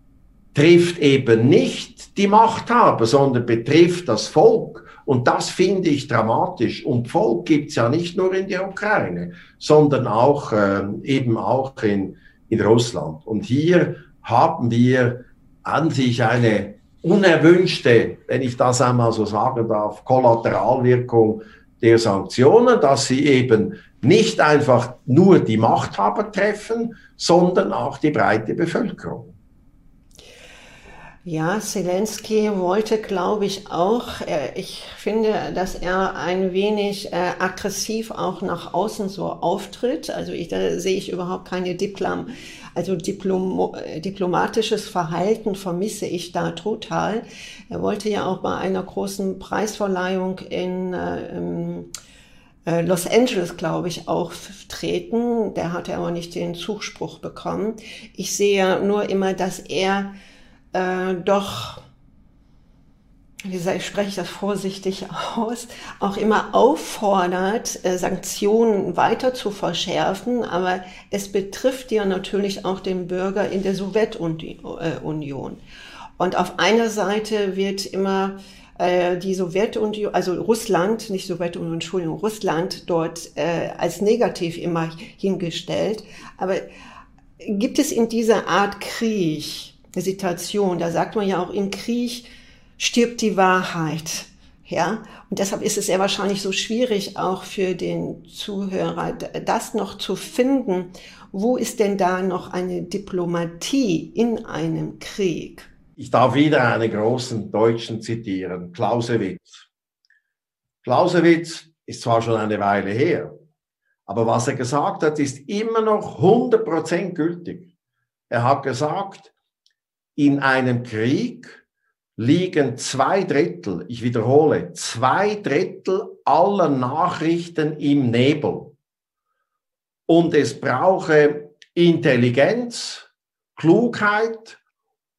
trifft eben nicht die Machthaber, sondern betrifft das Volk. Und das finde ich dramatisch. Und Volk gibt's ja nicht nur in der Ukraine, sondern auch äh, eben auch in, in Russland. Und hier haben wir an sich eine unerwünschte, wenn ich das einmal so sagen darf, Kollateralwirkung der Sanktionen, dass sie eben nicht einfach nur die Machthaber treffen, sondern auch die breite Bevölkerung. Ja, Zelensky wollte, glaube ich, auch, äh, ich finde, dass er ein wenig äh, aggressiv auch nach außen so auftritt. Also ich, da sehe ich überhaupt keine Diplom, also Diplom, äh, diplomatisches Verhalten vermisse ich da total. Er wollte ja auch bei einer großen Preisverleihung in äh, Los Angeles, glaube ich, auftreten. Der hatte aber nicht den Zuspruch bekommen. Ich sehe nur immer, dass er äh, doch, wie sage ich, spreche das vorsichtig aus, auch immer auffordert, äh, Sanktionen weiter zu verschärfen, aber es betrifft ja natürlich auch den Bürger in der Sowjetunion. Und auf einer Seite wird immer äh, die Sowjetunion, also Russland, nicht Sowjetunion, Entschuldigung, Russland dort äh, als negativ immer hingestellt. Aber gibt es in dieser Art Krieg, Situation. Da sagt man ja auch, im Krieg stirbt die Wahrheit. Ja, und deshalb ist es sehr wahrscheinlich so schwierig auch für den Zuhörer, das noch zu finden. Wo ist denn da noch eine Diplomatie in einem Krieg? Ich darf wieder einen großen Deutschen zitieren, Clausewitz. Clausewitz ist zwar schon eine Weile her, aber was er gesagt hat, ist immer noch 100% gültig. Er hat gesagt, in einem Krieg liegen zwei Drittel, ich wiederhole, zwei Drittel aller Nachrichten im Nebel. Und es brauche Intelligenz, Klugheit,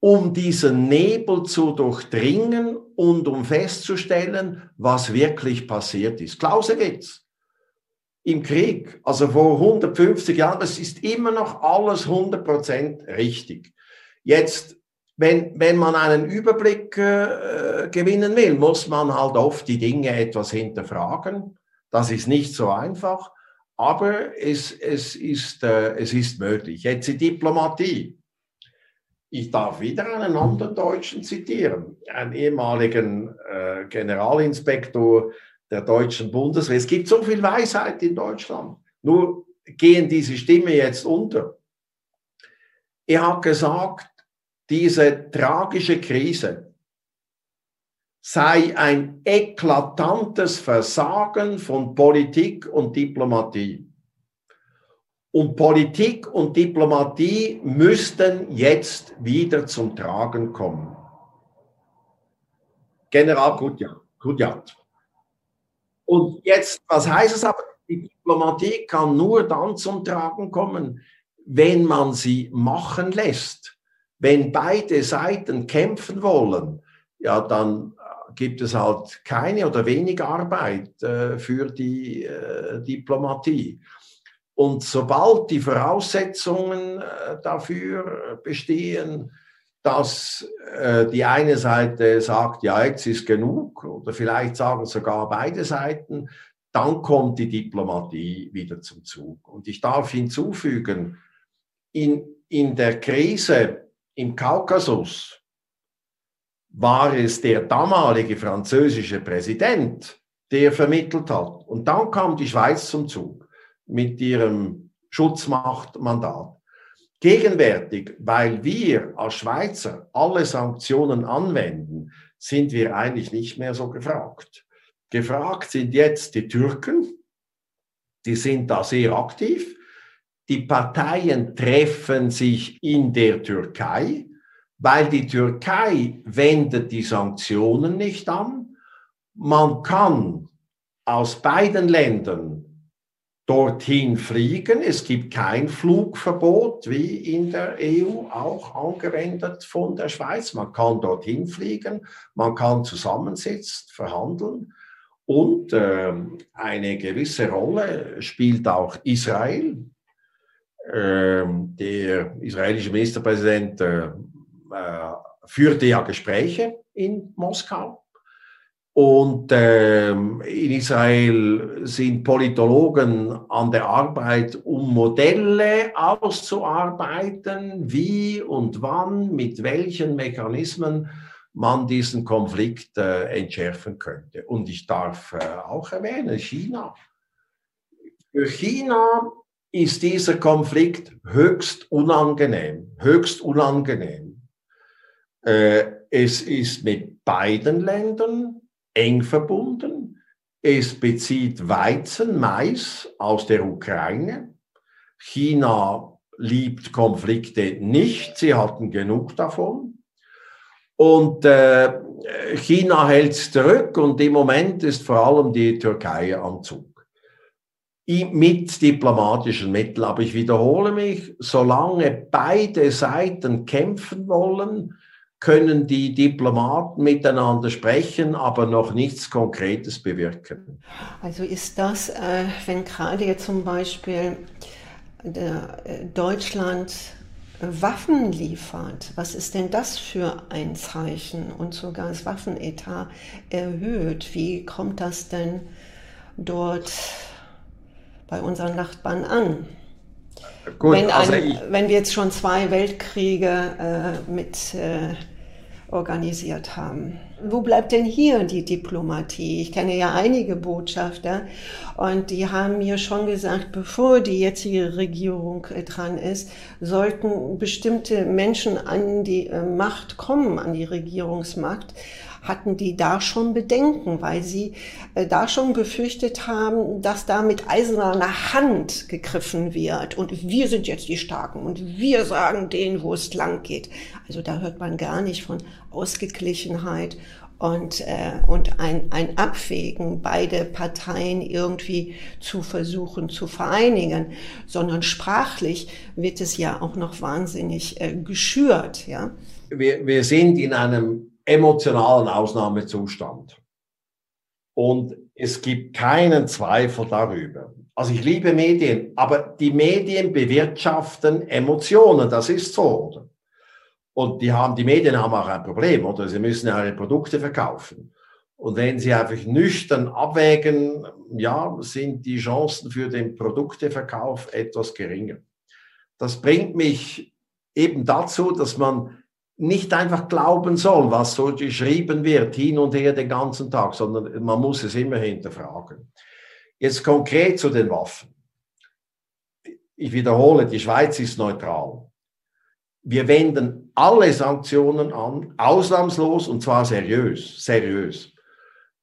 um diesen Nebel zu durchdringen und um festzustellen, was wirklich passiert ist. Clausewitz im Krieg, also vor 150 Jahren, es ist immer noch alles 100% richtig. Jetzt wenn, wenn man einen Überblick äh, gewinnen will, muss man halt oft die Dinge etwas hinterfragen. Das ist nicht so einfach, aber es, es, ist, äh, es ist möglich. Jetzt die Diplomatie. Ich darf wieder einen anderen Deutschen zitieren, einen ehemaligen äh, Generalinspektor der deutschen Bundeswehr. Es gibt so viel Weisheit in Deutschland. Nur gehen diese Stimmen jetzt unter. Er hat gesagt, diese tragische Krise sei ein eklatantes Versagen von Politik und Diplomatie. Und Politik und Diplomatie müssten jetzt wieder zum Tragen kommen. General Kudjat. Und jetzt, was heißt es aber? Die Diplomatie kann nur dann zum Tragen kommen, wenn man sie machen lässt. Wenn beide Seiten kämpfen wollen, ja, dann gibt es halt keine oder wenig Arbeit äh, für die äh, Diplomatie. Und sobald die Voraussetzungen äh, dafür bestehen, dass äh, die eine Seite sagt, ja, jetzt ist genug, oder vielleicht sagen sogar beide Seiten, dann kommt die Diplomatie wieder zum Zug. Und ich darf hinzufügen, in, in der Krise im Kaukasus war es der damalige französische Präsident, der vermittelt hat. Und dann kam die Schweiz zum Zug mit ihrem Schutzmachtmandat. Gegenwärtig, weil wir als Schweizer alle Sanktionen anwenden, sind wir eigentlich nicht mehr so gefragt. Gefragt sind jetzt die Türken, die sind da sehr aktiv. Die Parteien treffen sich in der Türkei, weil die Türkei wendet die Sanktionen nicht an. Man kann aus beiden Ländern dorthin fliegen. Es gibt kein Flugverbot wie in der EU auch angewendet von der Schweiz. Man kann dorthin fliegen, man kann zusammensitzen, verhandeln. Und äh, eine gewisse Rolle spielt auch Israel. Äh, der israelische Ministerpräsident äh, äh, führte ja Gespräche in Moskau und ähm, in Israel sind Politologen an der Arbeit, um Modelle auszuarbeiten, wie und wann, mit welchen Mechanismen man diesen Konflikt äh, entschärfen könnte. Und ich darf auch erwähnen, China. Für China ist dieser Konflikt höchst unangenehm, höchst unangenehm. Äh, es ist mit beiden Ländern eng verbunden. Es bezieht Weizen, Mais aus der Ukraine. China liebt Konflikte nicht, sie hatten genug davon. Und äh, China hält zurück und im Moment ist vor allem die Türkei am Zug. Mit diplomatischen Mitteln. Aber ich wiederhole mich, solange beide Seiten kämpfen wollen, können die Diplomaten miteinander sprechen, aber noch nichts Konkretes bewirken. Also ist das, äh, wenn gerade jetzt zum Beispiel äh, Deutschland Waffen liefert, was ist denn das für ein Zeichen und sogar das Waffenetat erhöht? Wie kommt das denn dort bei unseren Nachbarn an? Gut, wenn, also ein, wenn, wir jetzt schon zwei Weltkriege äh, mit äh, organisiert haben. Wo bleibt denn hier die Diplomatie? Ich kenne ja einige Botschafter und die haben mir schon gesagt, bevor die jetzige Regierung äh, dran ist, sollten bestimmte Menschen an die äh, Macht kommen, an die Regierungsmacht, hatten die da schon Bedenken, weil sie äh, da schon befürchtet haben, dass da mit eiserner Hand gegriffen wird und wir sind jetzt die Starken und wir sagen denen, wo es lang geht. Also da hört man gar nicht von Ausgeglichenheit und, äh, und ein, ein Abwägen, beide Parteien irgendwie zu versuchen zu vereinigen, sondern sprachlich wird es ja auch noch wahnsinnig äh, geschürt. Ja? Wir, wir sind in einem emotionalen Ausnahmezustand. Und es gibt keinen Zweifel darüber. Also ich liebe Medien, aber die Medien bewirtschaften Emotionen, das ist so. Oder? Und die haben, die Medien haben auch ein Problem, oder? Sie müssen ihre Produkte verkaufen. Und wenn sie einfach nüchtern abwägen, ja, sind die Chancen für den Produkteverkauf etwas geringer. Das bringt mich eben dazu, dass man nicht einfach glauben soll, was so geschrieben wird, hin und her den ganzen Tag, sondern man muss es immer hinterfragen. Jetzt konkret zu den Waffen. Ich wiederhole, die Schweiz ist neutral. Wir wenden alle Sanktionen an, ausnahmslos und zwar seriös, seriös.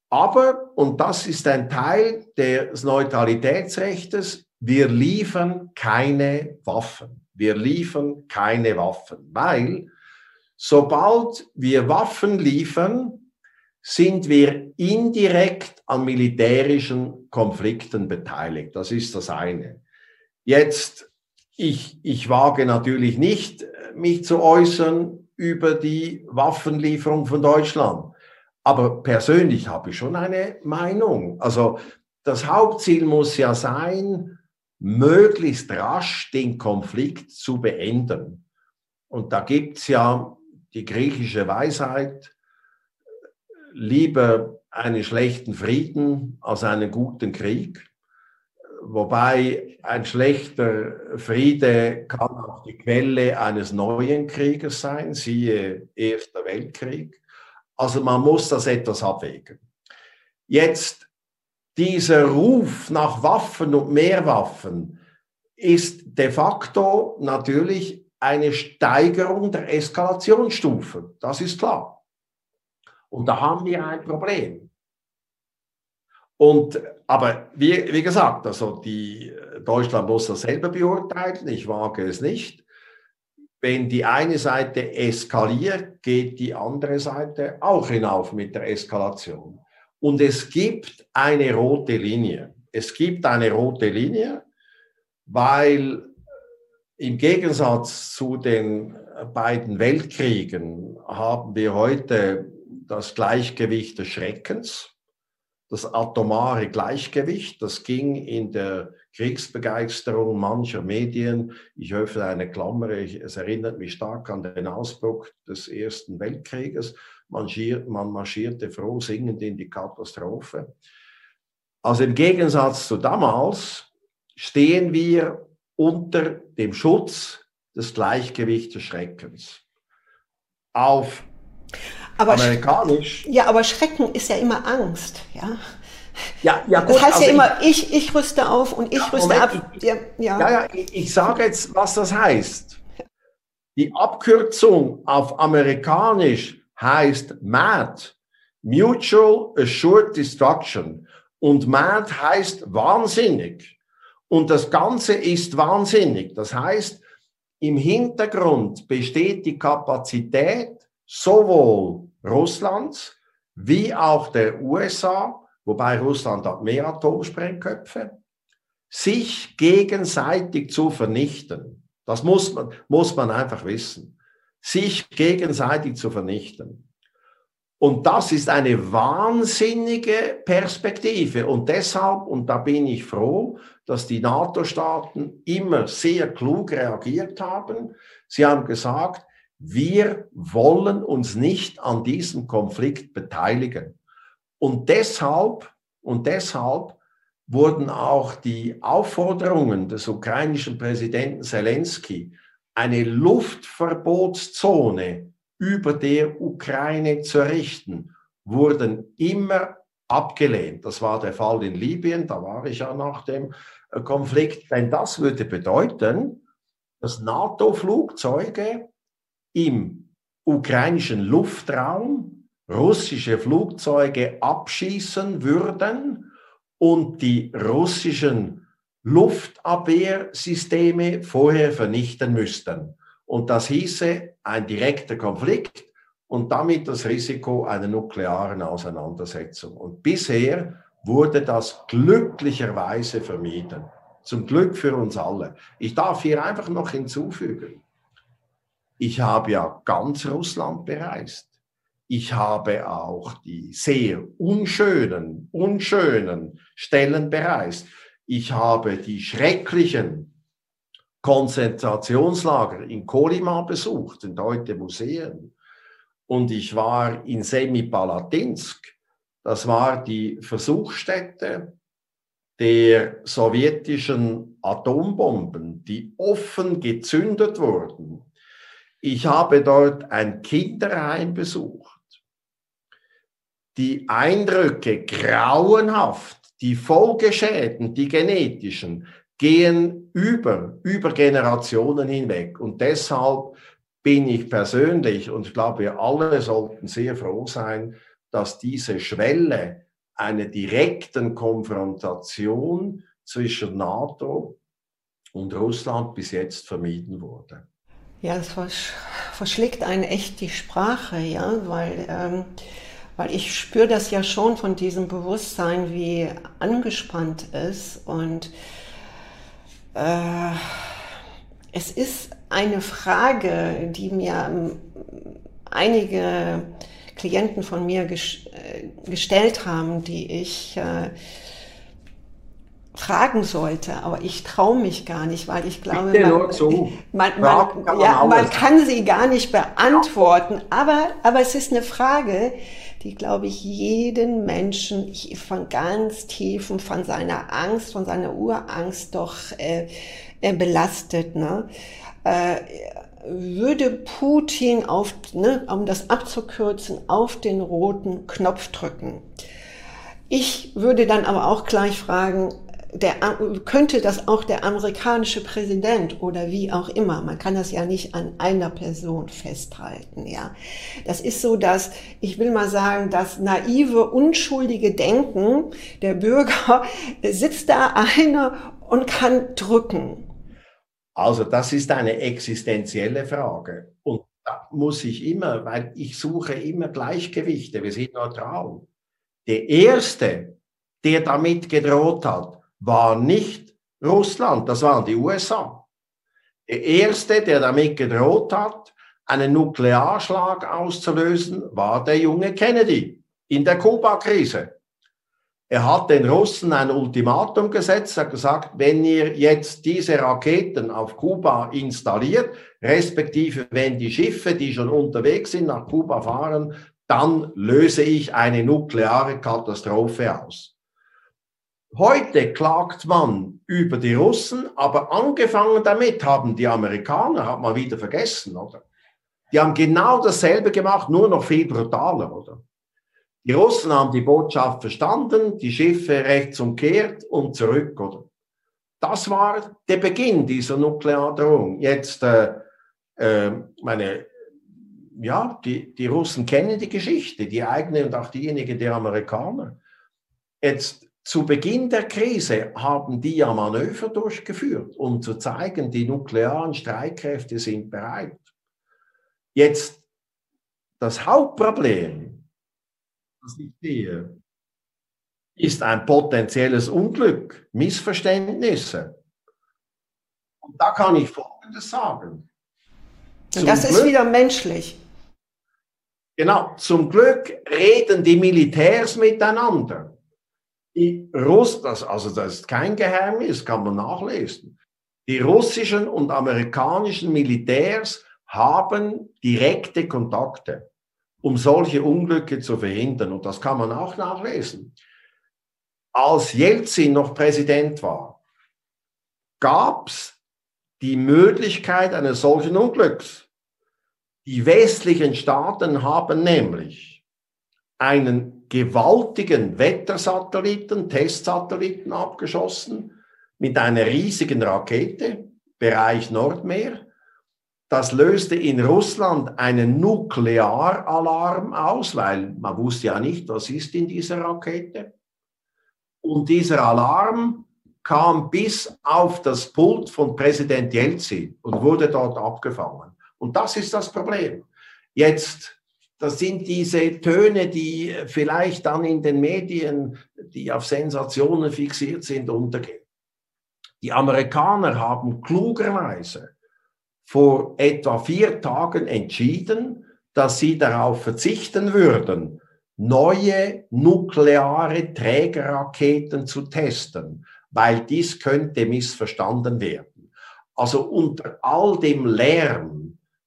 Aber, und das ist ein Teil des Neutralitätsrechts, wir liefern keine Waffen. Wir liefern keine Waffen, weil Sobald wir Waffen liefern, sind wir indirekt an militärischen Konflikten beteiligt. Das ist das eine. Jetzt, ich, ich wage natürlich nicht, mich zu äußern über die Waffenlieferung von Deutschland. Aber persönlich habe ich schon eine Meinung. Also das Hauptziel muss ja sein, möglichst rasch den Konflikt zu beenden. Und da gibt es ja die griechische Weisheit, lieber einen schlechten Frieden als einen guten Krieg. Wobei ein schlechter Friede kann auch die Quelle eines neuen Krieges sein, siehe Erster Weltkrieg. Also man muss das etwas abwägen. Jetzt dieser Ruf nach Waffen und mehr Waffen ist de facto natürlich eine Steigerung der Eskalationsstufe. Das ist klar. Und da haben wir ein Problem. Und, aber wie, wie gesagt, also die, Deutschland muss das selber beurteilen. Ich wage es nicht. Wenn die eine Seite eskaliert, geht die andere Seite auch hinauf mit der Eskalation. Und es gibt eine rote Linie. Es gibt eine rote Linie, weil im Gegensatz zu den beiden Weltkriegen haben wir heute das Gleichgewicht des Schreckens, das atomare Gleichgewicht. Das ging in der Kriegsbegeisterung mancher Medien. Ich öffne eine Klammer, es erinnert mich stark an den Ausbruch des Ersten Weltkrieges marschiert, man marschierte froh singend in die Katastrophe. Also im Gegensatz zu damals stehen wir unter dem Schutz des Gleichgewichts des Schreckens. Auf aber amerikanisch. Ja, aber Schrecken ist ja immer Angst, ja. Ja, ja, gut, das heißt also ja immer, ich, ich rüste auf und ich ja, rüste Moment, ab. Ja, ja. ja, ja ich, ich sage jetzt, was das heißt. Die Abkürzung auf amerikanisch heißt MAD, Mutual Assured Destruction. Und MAD heißt wahnsinnig. Und das Ganze ist wahnsinnig. Das heißt, im Hintergrund besteht die Kapazität sowohl Russlands wie auch der USA, wobei Russland hat mehr Atomsprengköpfe, sich gegenseitig zu vernichten. Das muss man, muss man einfach wissen sich gegenseitig zu vernichten. Und das ist eine wahnsinnige Perspektive. Und deshalb, und da bin ich froh, dass die NATO-Staaten immer sehr klug reagiert haben. Sie haben gesagt, wir wollen uns nicht an diesem Konflikt beteiligen. Und deshalb, und deshalb wurden auch die Aufforderungen des ukrainischen Präsidenten Zelensky eine Luftverbotszone über der Ukraine zu errichten, wurden immer abgelehnt. Das war der Fall in Libyen, da war ich ja nach dem äh, Konflikt. Denn das würde bedeuten, dass NATO-Flugzeuge im ukrainischen Luftraum russische Flugzeuge abschießen würden und die russischen Luftabwehrsysteme vorher vernichten müssten. Und das hieße ein direkter Konflikt und damit das Risiko einer nuklearen Auseinandersetzung. Und bisher wurde das glücklicherweise vermieden. Zum Glück für uns alle. Ich darf hier einfach noch hinzufügen, ich habe ja ganz Russland bereist. Ich habe auch die sehr unschönen, unschönen Stellen bereist. Ich habe die schrecklichen Konzentrationslager in Kolima besucht, sind heute Museen. Und ich war in Semipalatinsk. Das war die Versuchsstätte der sowjetischen Atombomben, die offen gezündet wurden. Ich habe dort ein Kinderheim besucht. Die Eindrücke grauenhaft die Folgeschäden, die genetischen, gehen über, über Generationen hinweg. Und deshalb bin ich persönlich, und ich glaube, wir alle sollten sehr froh sein, dass diese Schwelle einer direkten Konfrontation zwischen NATO und Russland bis jetzt vermieden wurde. Ja, es verschlägt einen echt die Sprache, ja, weil ähm, weil ich spüre das ja schon von diesem Bewusstsein, wie angespannt ist. Und äh, es ist eine Frage, die mir ähm, einige Klienten von mir ges äh, gestellt haben, die ich äh, fragen sollte, aber ich traue mich gar nicht, weil ich glaube, man, man, man, kann, ja, man kann sie gar nicht beantworten. Aber, aber es ist eine Frage, die, glaube ich, jeden Menschen von ganz tiefen, von seiner Angst, von seiner Urangst doch äh, äh, belastet. Ne? Äh, würde Putin auf, ne, um das abzukürzen, auf den roten Knopf drücken. Ich würde dann aber auch gleich fragen, der, könnte das auch der amerikanische Präsident oder wie auch immer, man kann das ja nicht an einer Person festhalten, ja. Das ist so, dass, ich will mal sagen, das naive, unschuldige Denken der Bürger sitzt da einer und kann drücken. Also das ist eine existenzielle Frage. Und da muss ich immer, weil ich suche immer Gleichgewichte, wir sind neutral. Der Erste, der damit gedroht hat, war nicht Russland, das waren die USA. Der Erste, der damit gedroht hat, einen Nuklearschlag auszulösen, war der junge Kennedy in der Kuba-Krise. Er hat den Russen ein Ultimatum gesetzt, hat gesagt, wenn ihr jetzt diese Raketen auf Kuba installiert, respektive wenn die Schiffe, die schon unterwegs sind, nach Kuba fahren, dann löse ich eine nukleare Katastrophe aus. Heute klagt man über die Russen, aber angefangen damit haben die Amerikaner, hat man wieder vergessen, oder? Die haben genau dasselbe gemacht, nur noch viel brutaler, oder? Die Russen haben die Botschaft verstanden, die Schiffe rechts umkehrt und zurück, oder? Das war der Beginn dieser Nukleardrohung. Jetzt, äh, äh, meine, ja, die, die Russen kennen die Geschichte, die eigene und auch diejenige der Amerikaner. Jetzt, zu Beginn der Krise haben die ja Manöver durchgeführt, um zu zeigen, die nuklearen Streitkräfte sind bereit. Jetzt, das Hauptproblem das ich sehe, ist ein potenzielles Unglück, Missverständnisse. Und da kann ich Folgendes sagen. Und das Glück, ist wieder menschlich. Genau, zum Glück reden die Militärs miteinander. Die Russ, das, also das ist kein Geheimnis, kann man nachlesen. Die russischen und amerikanischen Militärs haben direkte Kontakte um solche Unglücke zu verhindern. Und das kann man auch nachlesen. Als Jelzin noch Präsident war, gab es die Möglichkeit eines solchen Unglücks. Die westlichen Staaten haben nämlich einen gewaltigen Wettersatelliten, Testsatelliten abgeschossen mit einer riesigen Rakete, Bereich Nordmeer, das löste in Russland einen Nuklearalarm aus, weil man wusste ja nicht, was ist in dieser Rakete. Und dieser Alarm kam bis auf das Pult von Präsident Jelzin und wurde dort abgefangen. Und das ist das Problem. Jetzt, das sind diese Töne, die vielleicht dann in den Medien, die auf Sensationen fixiert sind, untergehen. Die Amerikaner haben klugerweise vor etwa vier Tagen entschieden, dass sie darauf verzichten würden, neue nukleare Trägerraketen zu testen, weil dies könnte missverstanden werden. Also unter all dem Lärm,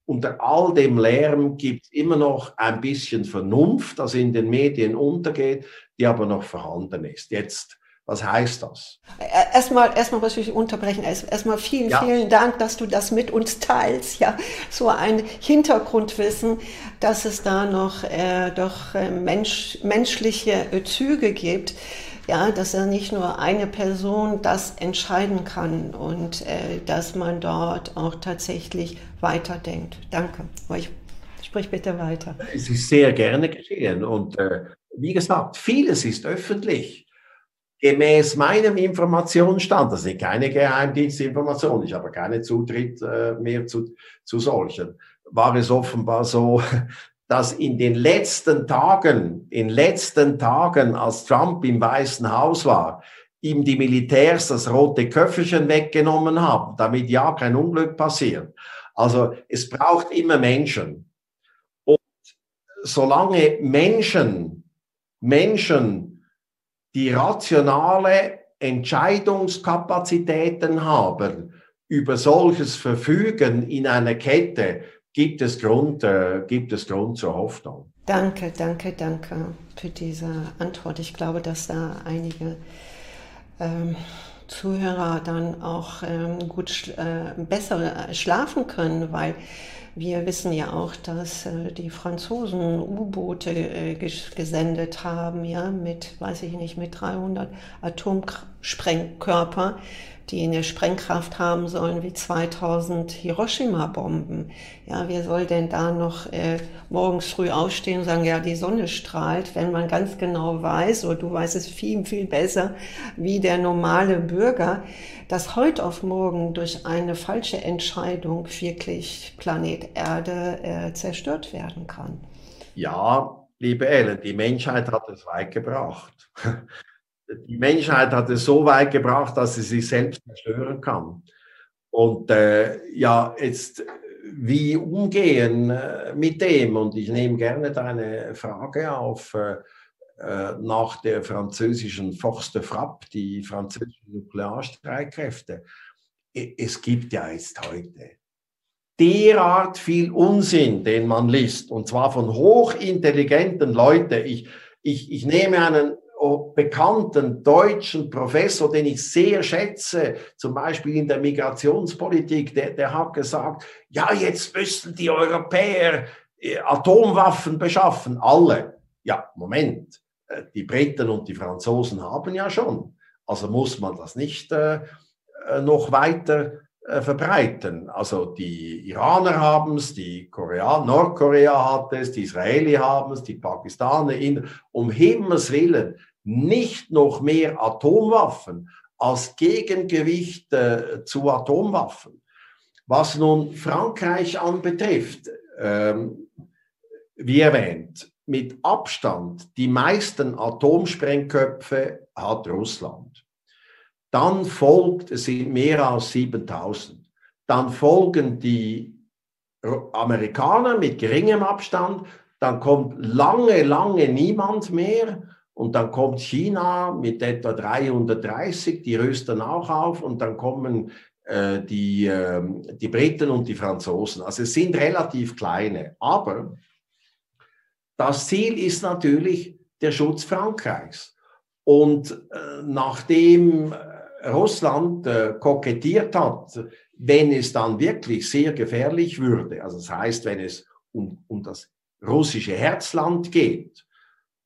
unter all dem Lärm gibt es immer noch ein bisschen Vernunft, das in den Medien untergeht, die aber noch vorhanden ist. Jetzt was heißt das? Erstmal, erstmal muss ich unterbrechen. Erstmal vielen, ja. vielen Dank, dass du das mit uns teilst. Ja, so ein Hintergrundwissen, dass es da noch äh, doch äh, Mensch, menschliche äh, Züge gibt. Ja, dass ja nicht nur eine Person das entscheiden kann und äh, dass man dort auch tatsächlich weiterdenkt. Danke. Ich sprich bitte weiter. Es ist sehr gerne geschehen und äh, wie gesagt, vieles ist öffentlich gemäß meinem Informationsstand, das ist keine Geheimdienstinformation, ich habe keinen Zutritt äh, mehr zu, zu solchen, war es offenbar so, dass in den letzten Tagen, in letzten Tagen, als Trump im Weißen Haus war, ihm die Militärs das rote Köfferchen weggenommen haben, damit ja kein Unglück passiert. Also es braucht immer Menschen. Und solange Menschen, Menschen die rationale Entscheidungskapazitäten haben, über solches Verfügen in einer Kette, gibt es Grund, äh, gibt es Grund zur Hoffnung. Danke, danke, danke für diese Antwort. Ich glaube, dass da einige ähm, Zuhörer dann auch ähm, gut sch äh, besser schlafen können, weil wir wissen ja auch, dass äh, die Franzosen U-Boote äh, gesendet haben, ja, mit, weiß ich nicht, mit 300 Atomsprengkörper die eine Sprengkraft haben sollen wie 2000 Hiroshima-Bomben. Ja, wer soll denn da noch äh, morgens früh aufstehen und sagen, ja, die Sonne strahlt, wenn man ganz genau weiß, oder du weißt es viel, viel besser, wie der normale Bürger, dass heute auf morgen durch eine falsche Entscheidung wirklich Planet Erde äh, zerstört werden kann. Ja, liebe Ellen, die Menschheit hat es weit gebracht die Menschheit hat es so weit gebracht, dass sie sich selbst zerstören kann. Und äh, ja, jetzt wie umgehen äh, mit dem? Und ich nehme gerne deine Frage auf äh, äh nach der französischen Force de Frappe, die französischen Nuklearstreitkräfte. Es gibt ja jetzt heute derart viel Unsinn, den man liest, und zwar von hochintelligenten Leuten. Ich, ich, ich nehme einen bekannten deutschen Professor, den ich sehr schätze, zum Beispiel in der Migrationspolitik, der, der hat gesagt, ja, jetzt müssen die Europäer äh, Atomwaffen beschaffen, alle. Ja, Moment, äh, die Briten und die Franzosen haben ja schon. Also muss man das nicht äh, äh noch weiter äh, verbreiten. Also die Iraner haben es, die Korea, Nordkorea hat es, die Israeli haben es, die Pakistaner, in, um Himmels Willen, nicht noch mehr Atomwaffen als Gegengewicht äh, zu Atomwaffen. Was nun Frankreich anbetrifft, ähm, wie erwähnt, mit Abstand die meisten Atomsprengköpfe hat Russland. Dann folgt, es sind mehr als 7000. Dann folgen die Amerikaner mit geringem Abstand. Dann kommt lange, lange niemand mehr. Und dann kommt China mit etwa 330, die rüsten auch auf. Und dann kommen äh, die, äh, die Briten und die Franzosen. Also es sind relativ kleine. Aber das Ziel ist natürlich der Schutz Frankreichs. Und äh, nachdem äh, Russland äh, kokettiert hat, wenn es dann wirklich sehr gefährlich würde, also das heißt, wenn es um, um das russische Herzland geht,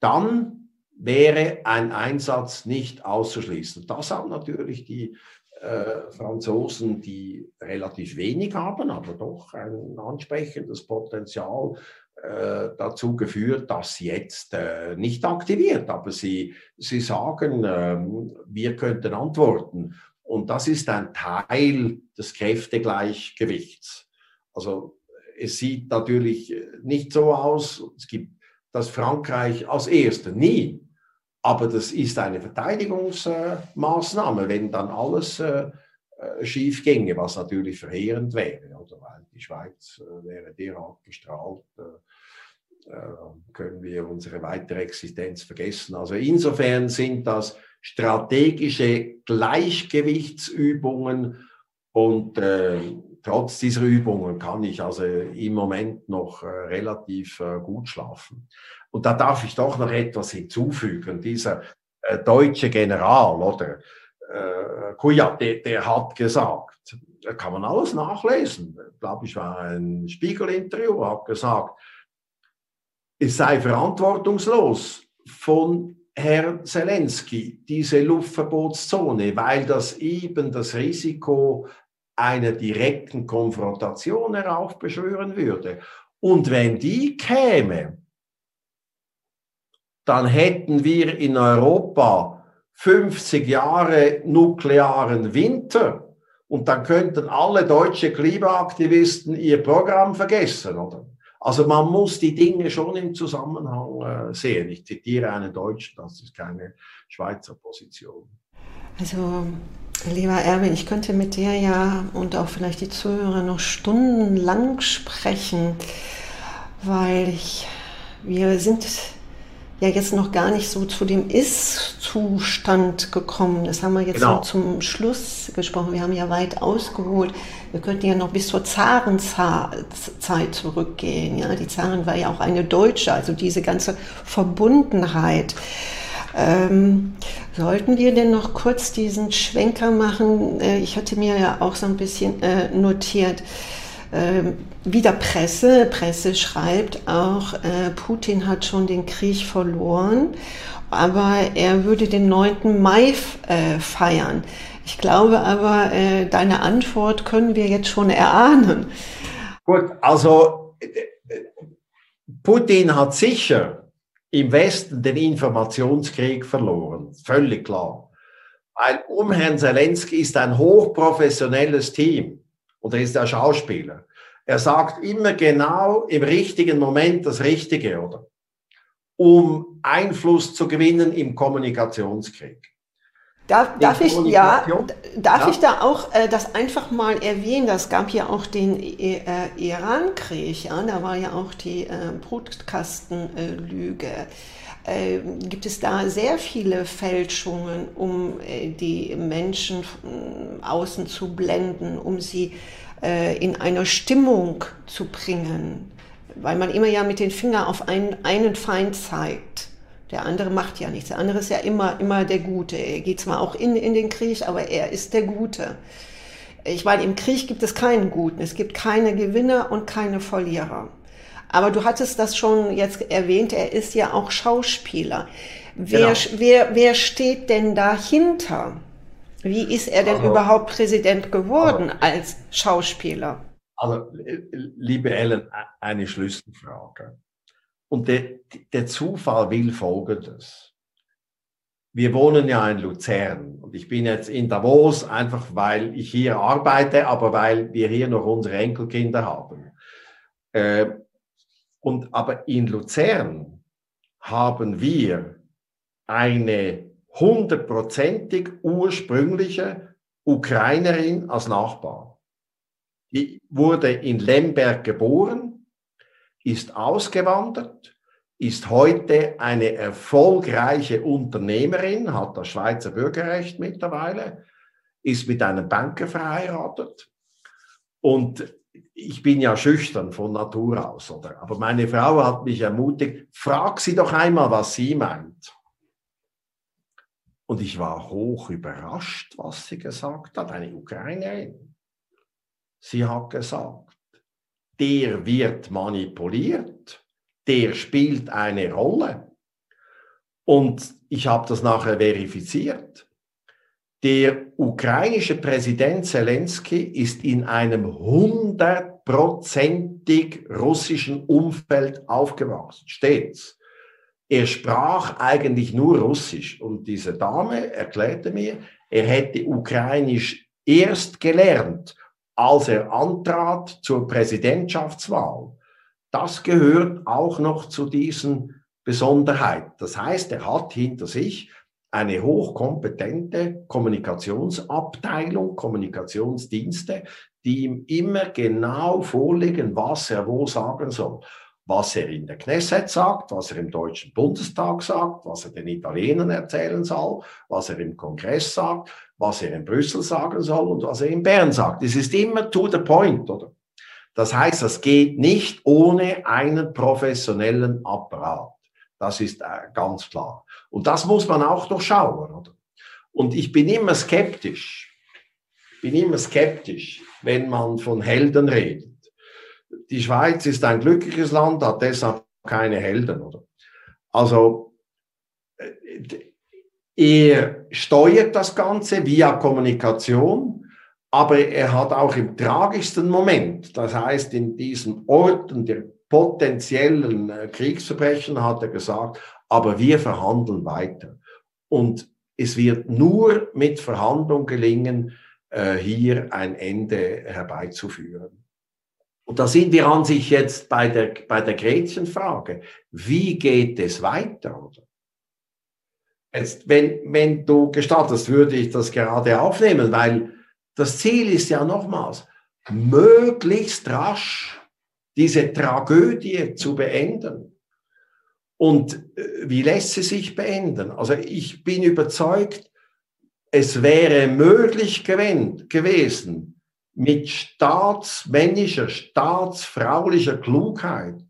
dann wäre ein Einsatz nicht auszuschließen. Das haben natürlich die äh, Franzosen, die relativ wenig haben, aber doch ein ansprechendes Potenzial äh, dazu geführt, dass jetzt äh, nicht aktiviert, aber sie, sie sagen, ähm, wir könnten antworten. Und das ist ein Teil des Kräftegleichgewichts. Also es sieht natürlich nicht so aus, es gibt dass Frankreich als Erste nie aber das ist eine Verteidigungsmaßnahme, wenn dann alles äh, äh, schief ginge, was natürlich verheerend wäre, oder? weil die Schweiz äh, wäre derart gestrahlt, können wir unsere weitere Existenz vergessen. Also insofern sind das strategische Gleichgewichtsübungen und äh, trotz dieser Übungen kann ich also im Moment noch äh, relativ äh, gut schlafen. Und da darf ich doch noch etwas hinzufügen. Dieser äh, deutsche General oder äh, der, der hat gesagt, da kann man alles nachlesen. Ich glaube, ich war ein Spiegel-Interview, hat gesagt, es sei verantwortungslos von Herrn Zelensky, diese Luftverbotszone, weil das eben das Risiko einer direkten Konfrontation heraufbeschwören würde. Und wenn die käme, dann hätten wir in Europa 50 Jahre nuklearen Winter und dann könnten alle deutsche Klimaaktivisten ihr Programm vergessen, oder? Also man muss die Dinge schon im Zusammenhang äh, sehen. Ich zitiere einen Deutschen, das ist keine Schweizer Position. Also, lieber Erwin, ich könnte mit dir ja und auch vielleicht die Zuhörer noch stundenlang sprechen, weil ich, wir sind ja jetzt noch gar nicht so zu dem Ist-Zustand gekommen. Das haben wir jetzt genau. zum Schluss gesprochen. Wir haben ja weit ausgeholt. Wir könnten ja noch bis zur Zarenzeit zurückgehen. Ja, die Zaren war ja auch eine Deutsche, also diese ganze Verbundenheit. Ähm, sollten wir denn noch kurz diesen Schwenker machen? Äh, ich hatte mir ja auch so ein bisschen äh, notiert. Äh, wieder Presse. Presse schreibt auch, äh, Putin hat schon den Krieg verloren, aber er würde den 9. Mai äh, feiern. Ich glaube aber, äh, deine Antwort können wir jetzt schon erahnen. Gut, also Putin hat sicher im Westen den Informationskrieg verloren, völlig klar. Weil um Herrn Zelensky ist ein hochprofessionelles Team und er ist der Schauspieler. Er sagt immer genau im richtigen Moment das Richtige, oder? Um Einfluss zu gewinnen im Kommunikationskrieg. Darf, darf ich, ja, darf ja. ich da auch äh, das einfach mal erwähnen? Das gab ja auch den äh, Iran-Krieg, ja? da war ja auch die äh, Brutkastenlüge. Äh, gibt es da sehr viele Fälschungen, um äh, die Menschen außen zu blenden, um sie äh, in eine Stimmung zu bringen? Weil man immer ja mit den Fingern auf einen, einen Feind zeigt. Der andere macht ja nichts. Der andere ist ja immer, immer der Gute. Er geht zwar auch in, in den Krieg, aber er ist der Gute. Ich meine, im Krieg gibt es keinen Guten. Es gibt keine Gewinner und keine Verlierer. Aber du hattest das schon jetzt erwähnt, er ist ja auch Schauspieler. Wer, genau. wer, wer steht denn dahinter? Wie ist er denn also, überhaupt Präsident geworden also, als Schauspieler? Also, liebe Ellen, eine Schlüsselfrage. Und der, der Zufall will Folgendes. Wir wohnen ja in Luzern und ich bin jetzt in Davos einfach, weil ich hier arbeite, aber weil wir hier noch unsere Enkelkinder haben. Äh, und aber in Luzern haben wir eine hundertprozentig ursprüngliche Ukrainerin als Nachbar. Die wurde in Lemberg geboren, ist ausgewandert, ist heute eine erfolgreiche Unternehmerin, hat das Schweizer Bürgerrecht mittlerweile, ist mit einem Banker verheiratet. Und ich bin ja schüchtern von Natur aus, oder? Aber meine Frau hat mich ermutigt, frag sie doch einmal, was sie meint. Und ich war hoch überrascht, was sie gesagt hat, eine Ukrainerin. Sie hat gesagt, der wird manipuliert, der spielt eine Rolle. Und ich habe das nachher verifiziert. Der ukrainische Präsident Zelensky ist in einem hundertprozentig russischen Umfeld aufgewachsen, stets. Er sprach eigentlich nur Russisch und diese Dame erklärte mir, er hätte Ukrainisch erst gelernt als er antrat zur Präsidentschaftswahl. Das gehört auch noch zu diesen Besonderheiten. Das heißt, er hat hinter sich eine hochkompetente Kommunikationsabteilung, Kommunikationsdienste, die ihm immer genau vorlegen, was er wo sagen soll. Was er in der Knesset sagt, was er im Deutschen Bundestag sagt, was er den Italienern erzählen soll, was er im Kongress sagt, was er in Brüssel sagen soll und was er in Bern sagt. Es ist immer to the point, oder? Das heißt, das geht nicht ohne einen professionellen Apparat. Das ist äh, ganz klar. Und das muss man auch durchschauen, oder? Und ich bin immer skeptisch, bin immer skeptisch, wenn man von Helden redet. Die Schweiz ist ein glückliches Land, hat deshalb keine Helden, oder? Also, äh, er steuert das Ganze via Kommunikation, aber er hat auch im tragischsten Moment, das heißt in diesen Orten der potenziellen äh, Kriegsverbrechen, hat er gesagt, aber wir verhandeln weiter. Und es wird nur mit Verhandlung gelingen, äh, hier ein Ende herbeizuführen. Und da sind wir an sich jetzt bei der, bei der Gretchenfrage. Wie geht es weiter? Oder? Jetzt, wenn, wenn du gestattest, würde ich das gerade aufnehmen, weil das Ziel ist ja nochmals, möglichst rasch diese Tragödie zu beenden. Und äh, wie lässt sie sich beenden? Also ich bin überzeugt, es wäre möglich gewesen, mit staatsmännischer, staatsfraulicher Klugheit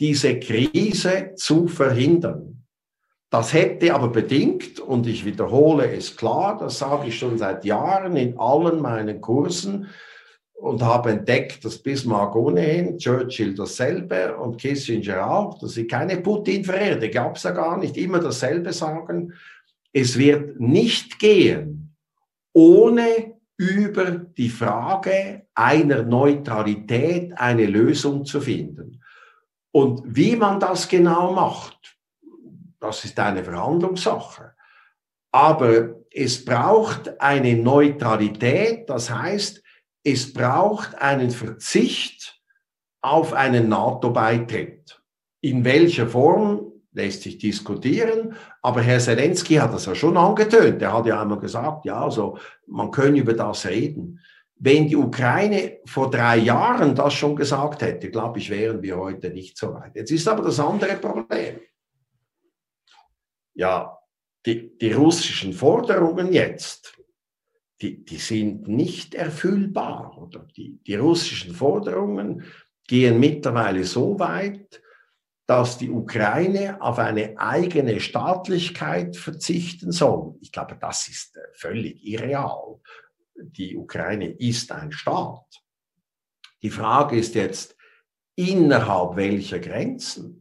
diese Krise zu verhindern. Das hätte aber bedingt, und ich wiederhole es klar, das sage ich schon seit Jahren in allen meinen Kursen und habe entdeckt, dass Bismarck ohnehin, Churchill dasselbe und Kissinger auch, dass sie keine Putin-Verehrer, gab es ja gar nicht, immer dasselbe sagen. Es wird nicht gehen, ohne über die Frage einer Neutralität eine Lösung zu finden. Und wie man das genau macht, das ist eine Verhandlungssache. Aber es braucht eine Neutralität, das heißt, es braucht einen Verzicht auf einen NATO-Beitritt. In welcher Form lässt sich diskutieren, aber Herr Zelensky hat das ja schon angetönt. Er hat ja einmal gesagt, ja, also man könne über das reden. Wenn die Ukraine vor drei Jahren das schon gesagt hätte, glaube ich, wären wir heute nicht so weit. Jetzt ist aber das andere Problem. Ja, die, die russischen Forderungen jetzt, die, die sind nicht erfüllbar. Oder? Die, die russischen Forderungen gehen mittlerweile so weit, dass die Ukraine auf eine eigene Staatlichkeit verzichten soll. Ich glaube, das ist äh, völlig irreal. Die Ukraine ist ein Staat. Die Frage ist jetzt, innerhalb welcher Grenzen?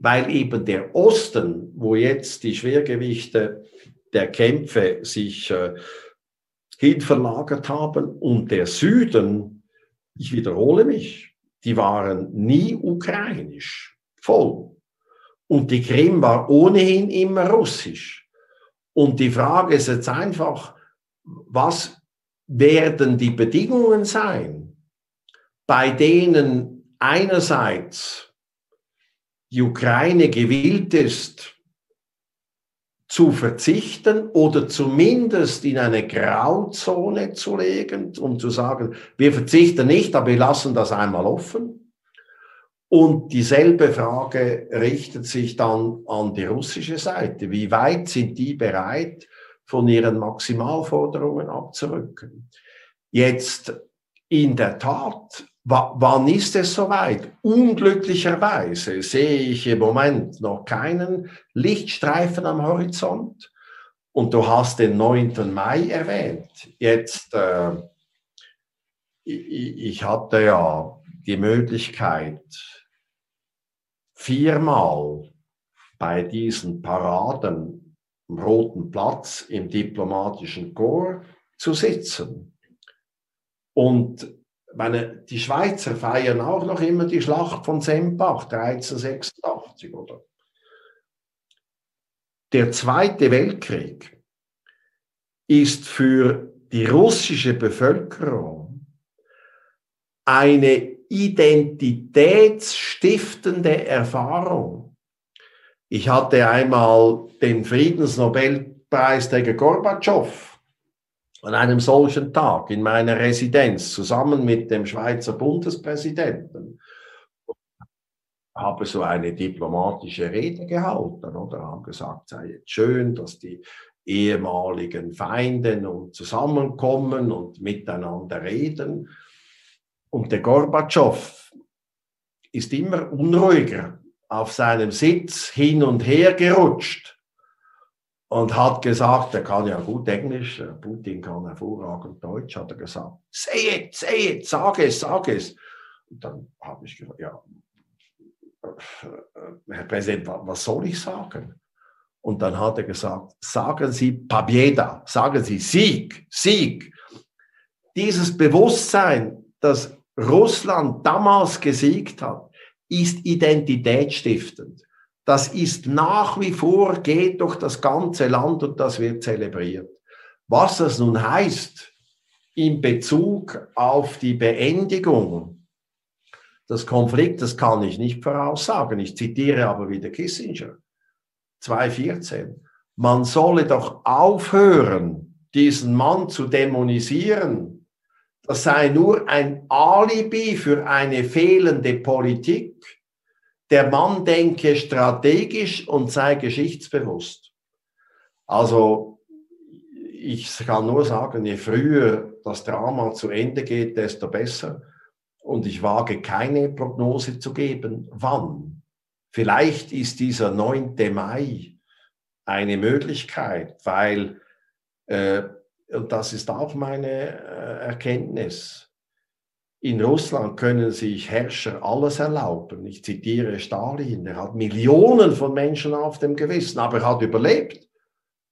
Weil eben der Osten, wo jetzt die Schwergewichte der Kämpfe sich äh, hin verlagert haben, und der Süden, ich wiederhole mich, die waren nie ukrainisch voll. Und die Krim war ohnehin immer russisch. Und die Frage ist jetzt einfach, was werden die Bedingungen sein, bei denen einerseits die Ukraine gewillt ist, zu verzichten oder zumindest in eine Grauzone zu legen, um zu sagen, wir verzichten nicht, aber wir lassen das einmal offen. Und dieselbe Frage richtet sich dann an die russische Seite. Wie weit sind die bereit, von ihren Maximalforderungen abzurücken? Jetzt in der Tat, wann ist es soweit? Unglücklicherweise sehe ich im Moment noch keinen Lichtstreifen am Horizont. Und du hast den 9. Mai erwähnt. Jetzt, äh, ich hatte ja die Möglichkeit, viermal bei diesen Paraden am Roten Platz im diplomatischen Korps zu sitzen. Und meine, die Schweizer feiern auch noch immer die Schlacht von Sempach 1386, oder? Der Zweite Weltkrieg ist für die russische Bevölkerung eine identitätsstiftende Erfahrung. Ich hatte einmal den Friedensnobelpreisträger Gorbatschow an einem solchen Tag in meiner Residenz zusammen mit dem Schweizer Bundespräsidenten habe so eine diplomatische Rede gehalten oder haben gesagt, sei jetzt schön, dass die ehemaligen Feinde nun zusammenkommen und miteinander reden. Und der Gorbatschow ist immer unruhiger auf seinem Sitz hin und her gerutscht und hat gesagt, er kann ja gut Englisch, Putin kann hervorragend Deutsch, hat er gesagt, say it, say it, sag es, sag es. Und dann habe ich gesagt, ja, Herr Präsident, was soll ich sagen? Und dann hat er gesagt, sagen Sie Pabieda, sagen Sie Sieg, Sieg. Dieses Bewusstsein, dass Russland damals gesiegt hat, ist identitätsstiftend. Das ist nach wie vor, geht durch das ganze Land und das wird zelebriert. Was das nun heißt in Bezug auf die Beendigung des Konfliktes, kann ich nicht voraussagen. Ich zitiere aber wieder Kissinger, 2014. Man solle doch aufhören, diesen Mann zu dämonisieren, das sei nur ein Alibi für eine fehlende Politik. Der Mann denke strategisch und sei geschichtsbewusst. Also ich kann nur sagen, je früher das Drama zu Ende geht, desto besser. Und ich wage keine Prognose zu geben, wann. Vielleicht ist dieser 9. Mai eine Möglichkeit, weil, äh, und das ist auch meine äh, Erkenntnis, in Russland können sich Herrscher alles erlauben. Ich zitiere Stalin, er hat Millionen von Menschen auf dem Gewissen, aber er hat überlebt,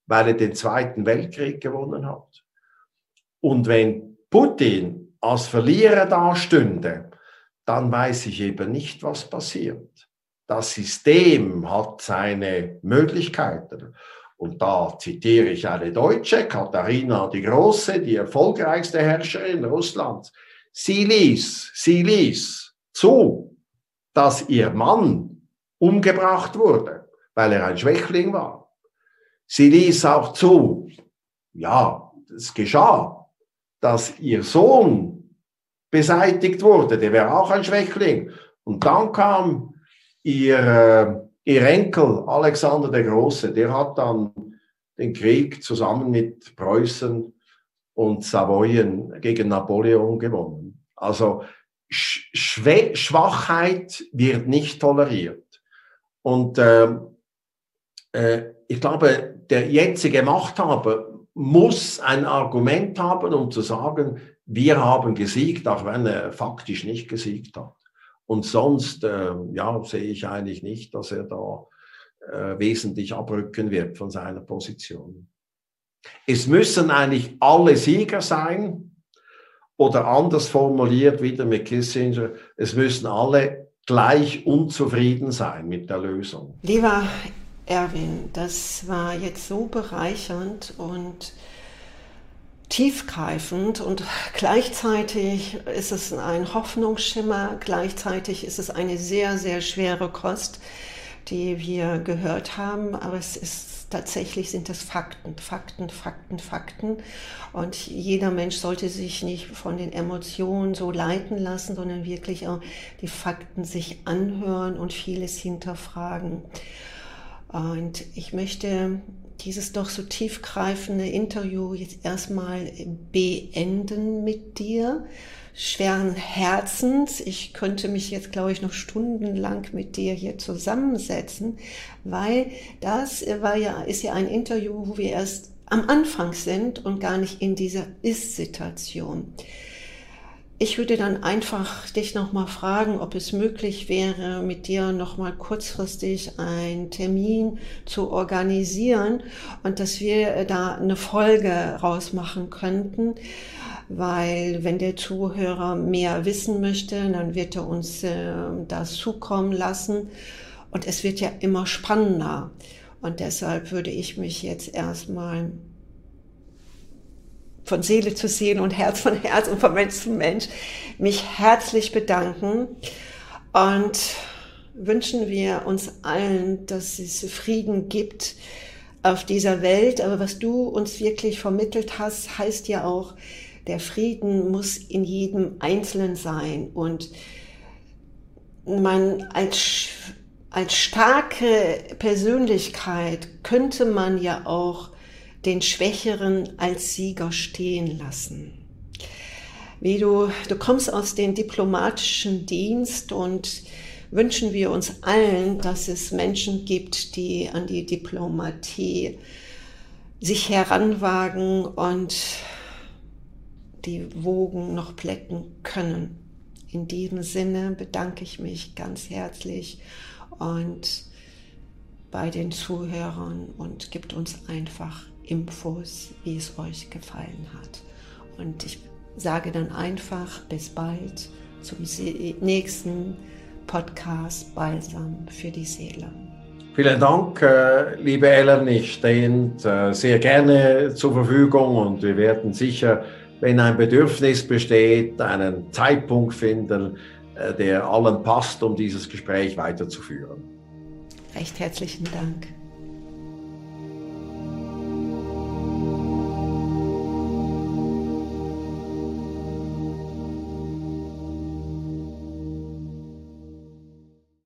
weil er den Zweiten Weltkrieg gewonnen hat. Und wenn Putin als Verlierer dastünde, dann weiß ich eben nicht, was passiert. Das System hat seine Möglichkeiten. Und da zitiere ich eine Deutsche, Katharina die Große, die erfolgreichste Herrscherin Russlands. Sie ließ, sie ließ zu, dass ihr Mann umgebracht wurde, weil er ein Schwächling war. Sie ließ auch zu, ja, es geschah, dass ihr Sohn beseitigt wurde, der wäre auch ein Schwächling. Und dann kam ihr, äh, ihr Enkel Alexander der Große, der hat dann den Krieg zusammen mit Preußen und Savoyen gegen Napoleon gewonnen. Also Schwä Schwachheit wird nicht toleriert. Und äh, äh, ich glaube, der jetzige Machthaber muss ein Argument haben, um zu sagen, wir haben gesiegt, auch wenn er faktisch nicht gesiegt hat. Und sonst äh, ja, sehe ich eigentlich nicht, dass er da äh, wesentlich abrücken wird von seiner Position. Es müssen eigentlich alle Sieger sein, oder anders formuliert wieder mit Kissinger, es müssen alle gleich unzufrieden sein mit der Lösung. Lieber Erwin, das war jetzt so bereichernd und tiefgreifend und gleichzeitig ist es ein Hoffnungsschimmer, gleichzeitig ist es eine sehr, sehr schwere Kost, die wir gehört haben, aber es ist tatsächlich sind es Fakten, Fakten, Fakten, Fakten und jeder Mensch sollte sich nicht von den Emotionen so leiten lassen, sondern wirklich auch die Fakten sich anhören und vieles hinterfragen. Und ich möchte dieses doch so tiefgreifende Interview jetzt erstmal beenden mit dir. Schweren Herzens. Ich könnte mich jetzt, glaube ich, noch stundenlang mit dir hier zusammensetzen, weil das war ja, ist ja ein Interview, wo wir erst am Anfang sind und gar nicht in dieser Ist-Situation. Ich würde dann einfach dich nochmal fragen, ob es möglich wäre, mit dir nochmal kurzfristig einen Termin zu organisieren und dass wir da eine Folge rausmachen könnten. Weil wenn der Zuhörer mehr wissen möchte, dann wird er uns äh, das zukommen lassen. Und es wird ja immer spannender. Und deshalb würde ich mich jetzt erstmal von Seele zu Seele und Herz von Herz und von Mensch zu Mensch mich herzlich bedanken und wünschen wir uns allen, dass es Frieden gibt auf dieser Welt. Aber was du uns wirklich vermittelt hast, heißt ja auch, der Frieden muss in jedem Einzelnen sein und man als, als starke Persönlichkeit könnte man ja auch den Schwächeren als Sieger stehen lassen. Wie du, du kommst aus dem diplomatischen Dienst und wünschen wir uns allen, dass es Menschen gibt, die an die Diplomatie sich heranwagen und die Wogen noch plecken können. In diesem Sinne bedanke ich mich ganz herzlich und bei den Zuhörern und gibt uns einfach Infos, wie es euch gefallen hat. Und ich sage dann einfach bis bald zum nächsten Podcast Balsam für die Seele. Vielen Dank, äh, liebe Ellen. Ich stehe äh, sehr gerne zur Verfügung und wir werden sicher, wenn ein Bedürfnis besteht, einen Zeitpunkt finden, äh, der allen passt, um dieses Gespräch weiterzuführen. Recht herzlichen Dank.